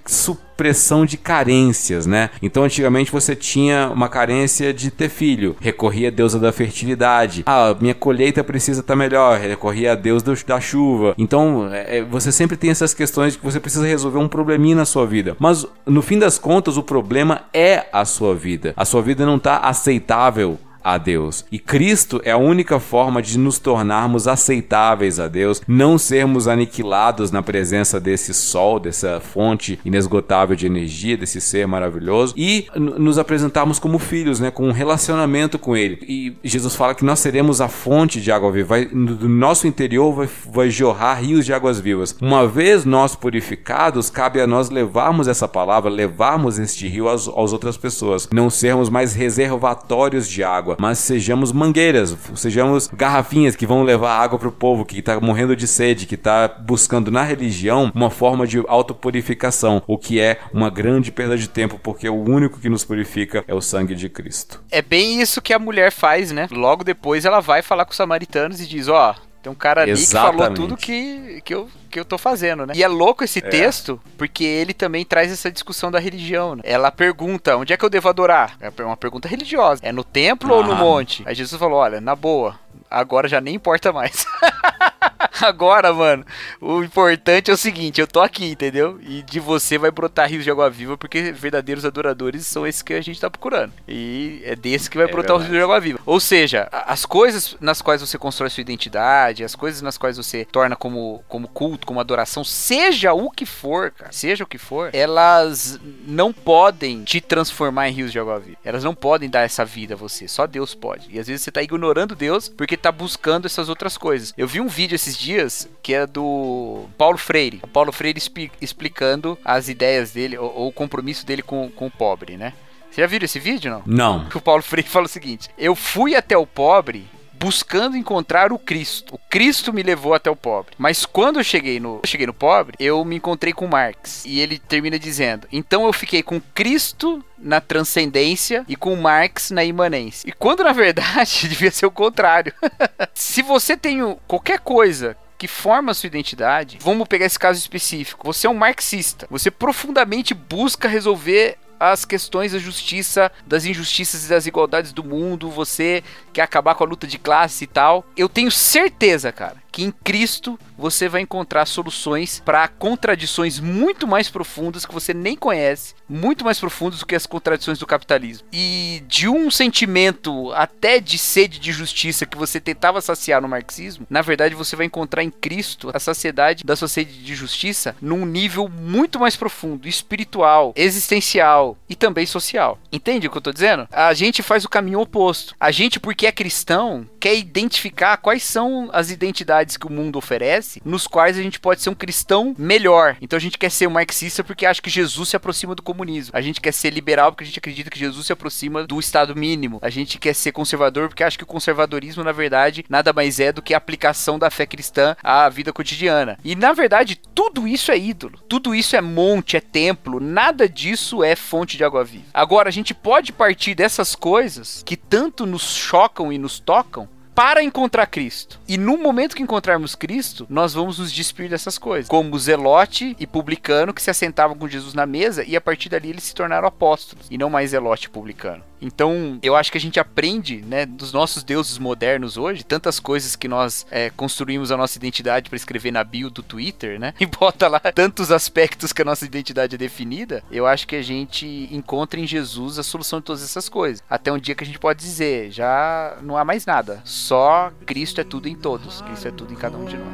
supressão de carências, né? Então antigamente você tinha uma carência de ter filho, recorria a deusa da fertilidade. Ah, minha colheita precisa estar melhor, recorria a deus da chuva. Então é, é, você sempre tem essas questões que você precisa resolver um probleminha na sua vida. Mas no fim das contas o problema é a sua vida. A sua vida não está aceitável a Deus. E Cristo é a única forma de nos tornarmos aceitáveis a Deus, não sermos aniquilados na presença desse sol, dessa fonte inesgotável de energia, desse ser maravilhoso e nos apresentarmos como filhos, né, com um relacionamento com ele. E Jesus fala que nós seremos a fonte de água viva, vai, do nosso interior vai, vai jorrar rios de águas vivas. Uma vez nós purificados, cabe a nós levarmos essa palavra, levarmos este rio às, às outras pessoas, não sermos mais reservatórios de água, mas sejamos mangueiras, sejamos garrafinhas que vão levar água para o povo que está morrendo de sede, que está buscando na religião uma forma de autopurificação, o que é uma grande perda de tempo, porque o único que nos purifica é o sangue de Cristo. É bem isso que a mulher faz, né? Logo depois ela vai falar com os samaritanos e diz: Ó, Tem um cara ali Exatamente. que falou tudo que, que, eu, que eu tô fazendo, né? E é louco esse texto, porque ele também traz essa discussão da religião, né? Ela pergunta, onde é que eu devo adorar? É uma pergunta religiosa. É no templo ou no Ah. monte? Aí Jesus falou, olha, na boa, agora já nem importa mais. Agora, mano, o importante é o seguinte, eu tô aqui, entendeu? E de você vai brotar rios de água viva, porque verdadeiros adoradores são esses que a gente tá procurando. E é desse que vai É brotar verdade. rios de água viva. Ou seja, as coisas nas quais você constrói sua identidade, as coisas nas quais você torna como, como culto, como adoração, seja o que for, cara, seja o que for, elas não podem te transformar em rios de água viva. Elas não podem dar essa vida a você, só Deus pode. E às vezes você tá ignorando Deus porque tá buscando essas outras coisas. Eu vi um vídeo esses dias que é do Paulo Freire. O Paulo Freire expli- explicando as ideias dele, ou, ou o compromisso dele com, com o pobre, né? Você já viram esse vídeo, não? Não. o Paulo Freire fala o seguinte: Eu fui até o pobre buscando encontrar o Cristo. O Cristo me levou até o pobre. Mas quando eu cheguei no, eu cheguei no pobre, eu me encontrei com Marx. E ele termina dizendo: Então eu fiquei com Cristo na transcendência e com Marx na imanência. E quando na verdade devia ser o contrário. Se você tem qualquer coisa que forma a sua identidade, vamos pegar esse caso específico. Você é um marxista. Você profundamente busca resolver as questões da justiça, das injustiças e das igualdades do mundo, você quer acabar com a luta de classe e tal. Eu tenho certeza, cara, que em Cristo você vai encontrar soluções para contradições muito mais profundas que você nem conhece, muito mais profundas do que as contradições do capitalismo. E de um sentimento até de sede de justiça que você tentava saciar no marxismo, na verdade você vai encontrar em Cristo a saciedade da sua sede de justiça num nível muito mais profundo, espiritual, existencial e também social. Entende o que eu tô dizendo? A gente faz o caminho oposto. A gente, porque é cristão, quer identificar quais são as identidades que o mundo oferece, nos quais a gente pode ser um cristão melhor. Então a gente quer ser um marxista porque acha que Jesus se aproxima do comunismo. A gente quer ser liberal porque a gente acredita que Jesus se aproxima do estado mínimo. A gente quer ser conservador porque acha que o conservadorismo, na verdade, nada mais é do que a aplicação da fé cristã à vida cotidiana. E na verdade, tudo isso é ídolo. Tudo isso é monte, é templo. Nada disso é fonte de água viva. Agora, a gente pode partir dessas coisas que tanto nos chocam e nos tocam para encontrar Cristo. E no momento que encontrarmos Cristo, nós vamos nos despir dessas coisas. Como Zelote e publicano que se assentavam com Jesus na mesa e a partir dali eles se tornaram apóstolos e não mais Zelote e publicano. Então, eu acho que a gente aprende, né, dos nossos deuses modernos hoje, tantas coisas que nós é, construímos a nossa identidade para escrever na bio do Twitter, né, e bota lá tantos aspectos que a nossa identidade é definida. Eu acho que a gente encontra em Jesus a solução de todas essas coisas. Até um dia que a gente pode dizer, já não há mais nada, só Cristo é tudo em todos, Cristo é tudo em cada um de nós.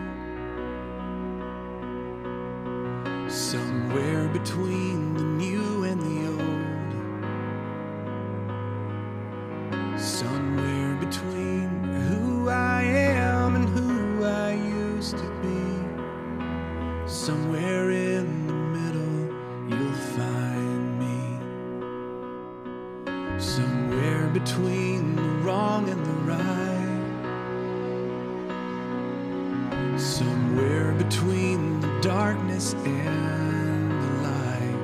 Somewhere between the new and the old. Somewhere between who I am and who I used to be. Somewhere in the middle, you'll find me. Somewhere between the wrong and the right. Somewhere between the darkness and the light.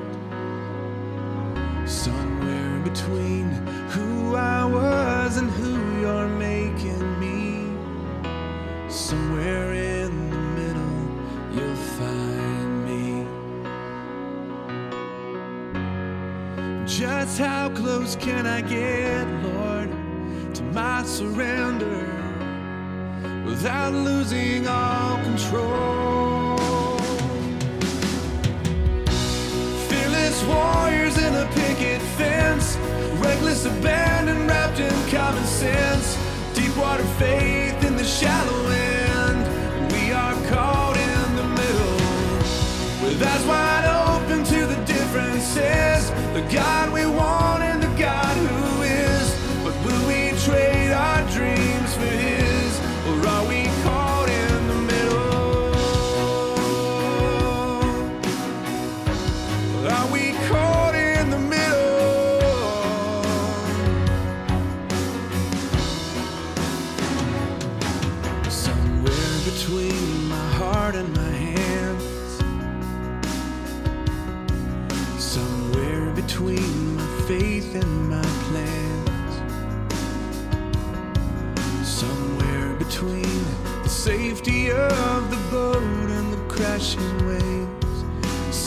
Somewhere between who I was and who you're making me. Somewhere in the middle, you'll find me. Just how close can I get, Lord, to my surrender? Without losing all control. Fearless warriors in a picket fence, reckless abandon wrapped in common sense, deep water faith in the shallow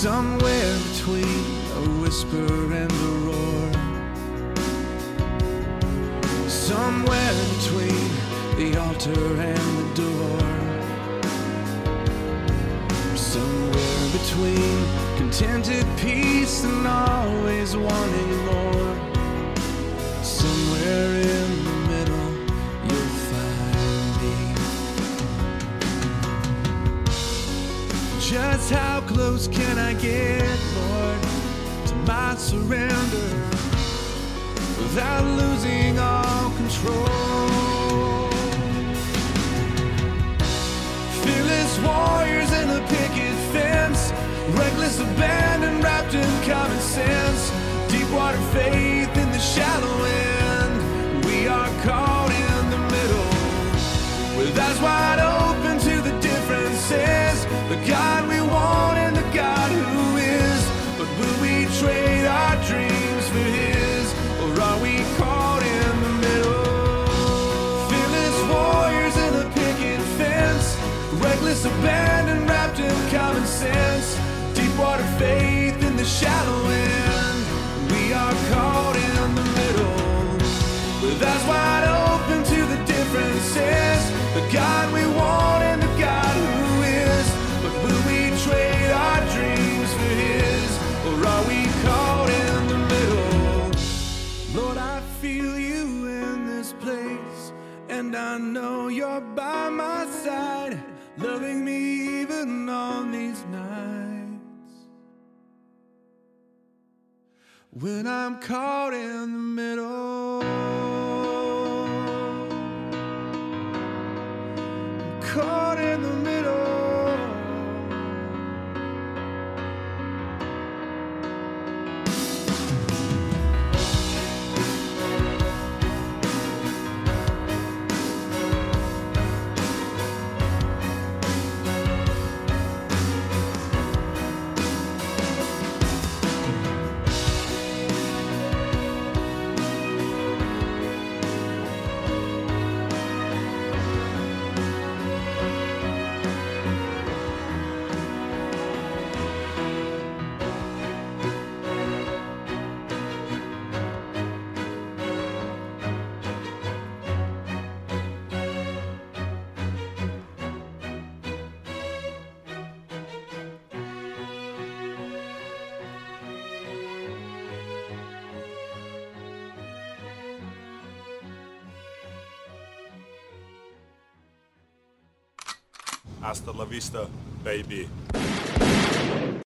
Somewhere between a whisper and a roar. Somewhere between the altar and the door. Somewhere between contented peace and always wanting more. How close can I get, Lord, to my surrender without losing all control? Fearless warriors in a picket fence, reckless abandon wrapped in common sense, deep water faith in the shallow end. We are caught in the middle, with eyes wide open shallow end. We are caught in the middle, with eyes wide open to the differences. The God we want and the God who is. But will we trade our dreams for His, or are we caught in the middle? Lord, I feel you in this place, and I know you're by my side, loving me When I'm caught in the middle, caught in the middle. La vista, baby.